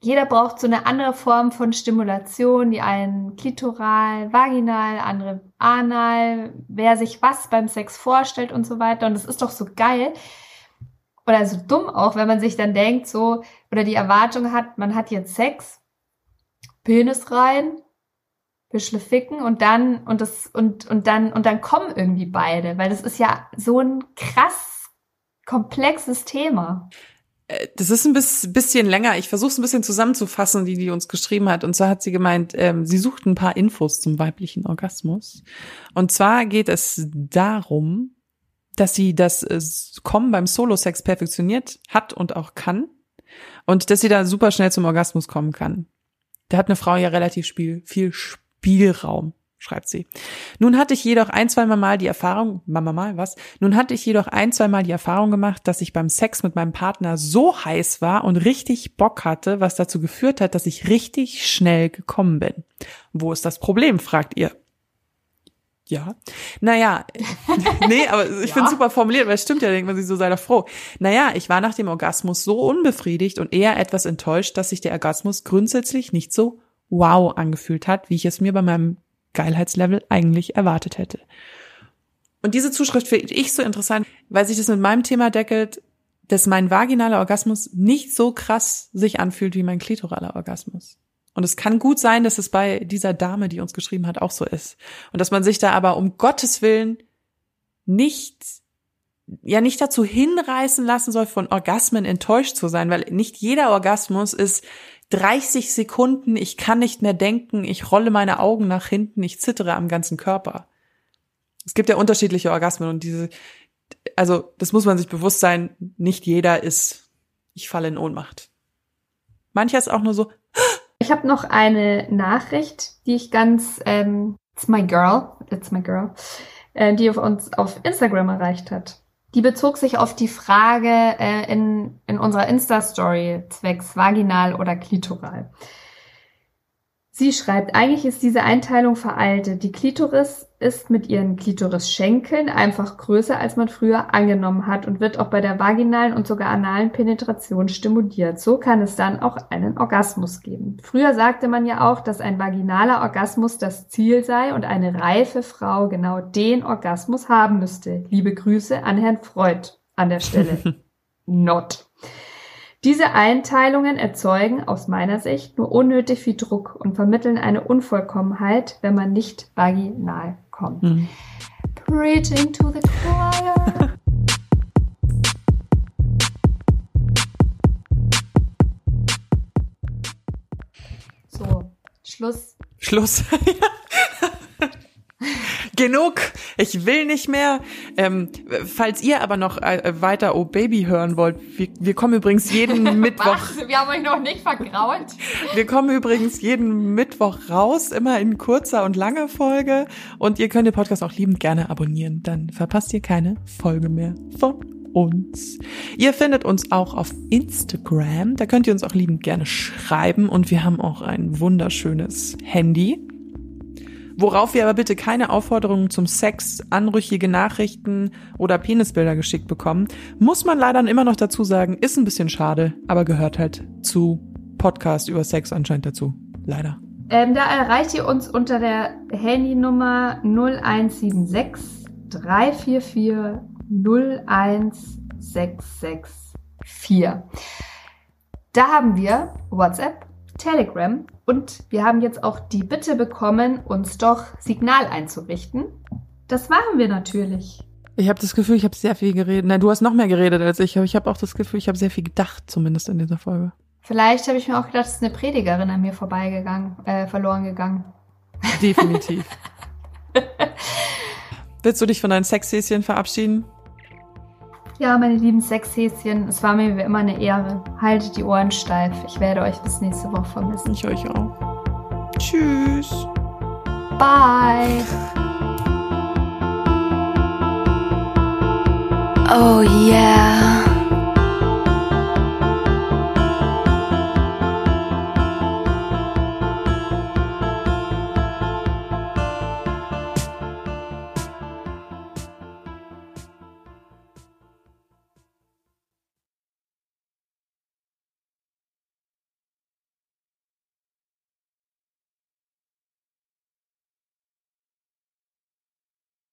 Jeder braucht so eine andere Form von Stimulation, die einen klitoral, vaginal, andere anal, wer sich was beim Sex vorstellt und so weiter. Und das ist doch so geil. Oder so dumm auch, wenn man sich dann denkt, so, oder die Erwartung hat, man hat jetzt Sex, Penis rein, bisschen ficken und dann, und das, und, und dann, und dann kommen irgendwie beide, weil das ist ja so ein krass komplexes Thema. Das ist ein bis- bisschen länger. Ich versuche es ein bisschen zusammenzufassen, die die uns geschrieben hat. Und zwar hat sie gemeint, ähm, sie sucht ein paar Infos zum weiblichen Orgasmus. Und zwar geht es darum, dass sie das äh, Kommen beim Solo-Sex perfektioniert hat und auch kann. Und dass sie da super schnell zum Orgasmus kommen kann. Da hat eine Frau ja relativ Spiel, viel Spielraum, schreibt sie. Nun hatte ich jedoch ein, zwei Mal die Erfahrung, Mama mal, was? Nun hatte ich jedoch ein, zwei Mal die Erfahrung gemacht, dass ich beim Sex mit meinem Partner so heiß war und richtig Bock hatte, was dazu geführt hat, dass ich richtig schnell gekommen bin. Wo ist das Problem, fragt ihr. Ja. Naja, nee, aber ich Ja. finde super formuliert, weil es stimmt ja, denkt man sich so, sei doch froh. Naja, ich war nach dem Orgasmus so unbefriedigt und eher etwas enttäuscht, dass sich der Orgasmus grundsätzlich nicht so wow angefühlt hat, wie ich es mir bei meinem Geilheitslevel eigentlich erwartet hätte. Und diese Zuschrift finde ich so interessant, weil sich das mit meinem Thema deckelt, dass mein vaginaler Orgasmus nicht so krass sich anfühlt wie mein klitoraler Orgasmus. Und es kann gut sein, dass es bei dieser Dame, die uns geschrieben hat, auch so ist. Und dass man sich da aber um Gottes Willen nicht, ja, nicht dazu hinreißen lassen soll, von Orgasmen enttäuscht zu sein, weil nicht jeder Orgasmus ist 30 Sekunden, ich kann nicht mehr denken, ich rolle meine Augen nach hinten, ich zittere am ganzen Körper. Es gibt ja unterschiedliche Orgasmen und diese, also das muss man sich bewusst sein, nicht jeder ist, ich falle in Ohnmacht. Mancher ist auch nur so, Ich habe noch eine Nachricht, die ich ganz, ähm, it's my girl, it's my girl, äh, die auf uns auf Instagram erreicht hat. Die bezog sich auf die Frage äh, in, in unserer Insta-Story zwecks vaginal oder klitoral. Sie schreibt, eigentlich ist diese Einteilung veraltet. Die Klitoris ist mit ihren Klitorisschenkeln einfach größer, als man früher angenommen hat und wird auch bei der vaginalen und sogar analen Penetration stimuliert. So kann es dann auch einen Orgasmus geben. Früher sagte man ja auch, dass ein vaginaler Orgasmus das Ziel sei und eine reife Frau genau den Orgasmus haben müsste. Liebe Grüße an Herrn Freud an der Stelle. Not. Diese Einteilungen erzeugen aus meiner Sicht nur unnötig viel Druck und vermitteln eine Unvollkommenheit, wenn man nicht vaginal kommt. hm, Preaching to the choir. so, Schluss. Schluss. Genug. Ich will nicht mehr. Ähm, falls ihr aber noch äh, weiter Oh Baby hören wollt, wir, wir kommen übrigens jeden Mittwoch. Was? Wir haben euch noch nicht vergrault. Wir kommen übrigens jeden Mittwoch raus, immer in kurzer und langer Folge. Und ihr könnt den Podcast auch liebend gerne abonnieren. Dann verpasst ihr keine Folge mehr von uns. Ihr findet uns auch auf Instagram. Da könnt ihr uns auch liebend gerne schreiben. Und wir haben auch ein wunderschönes Handy. Worauf wir aber bitte keine Aufforderungen zum Sex, anrüchige Nachrichten oder Penisbilder geschickt bekommen, muss man leider immer noch dazu sagen, ist ein bisschen schade, aber gehört halt zu Podcast über Sex anscheinend dazu. Leider. Ähm, da erreicht ihr uns unter der Handynummer 0176 344 01664. Da haben wir WhatsApp, Telegram und wir haben jetzt auch die Bitte bekommen, uns doch Signal einzurichten. Das machen wir natürlich. Ich habe das Gefühl, ich habe sehr viel geredet. Nein, du hast noch mehr geredet als ich, aber ich habe auch das Gefühl, ich habe sehr viel gedacht, zumindest in dieser Folge. Vielleicht habe ich mir auch gedacht, es ist eine Predigerin an mir vorbeigegangen, äh, verloren gegangen. Definitiv. Willst du dich von deinen Sexhäschen verabschieden? Ja, meine lieben Sexhäschen, es war mir wie immer eine Ehre. Haltet die Ohren steif. Ich werde euch bis nächste Woche vermissen. Ich euch auch. Tschüss. Bye. Oh yeah.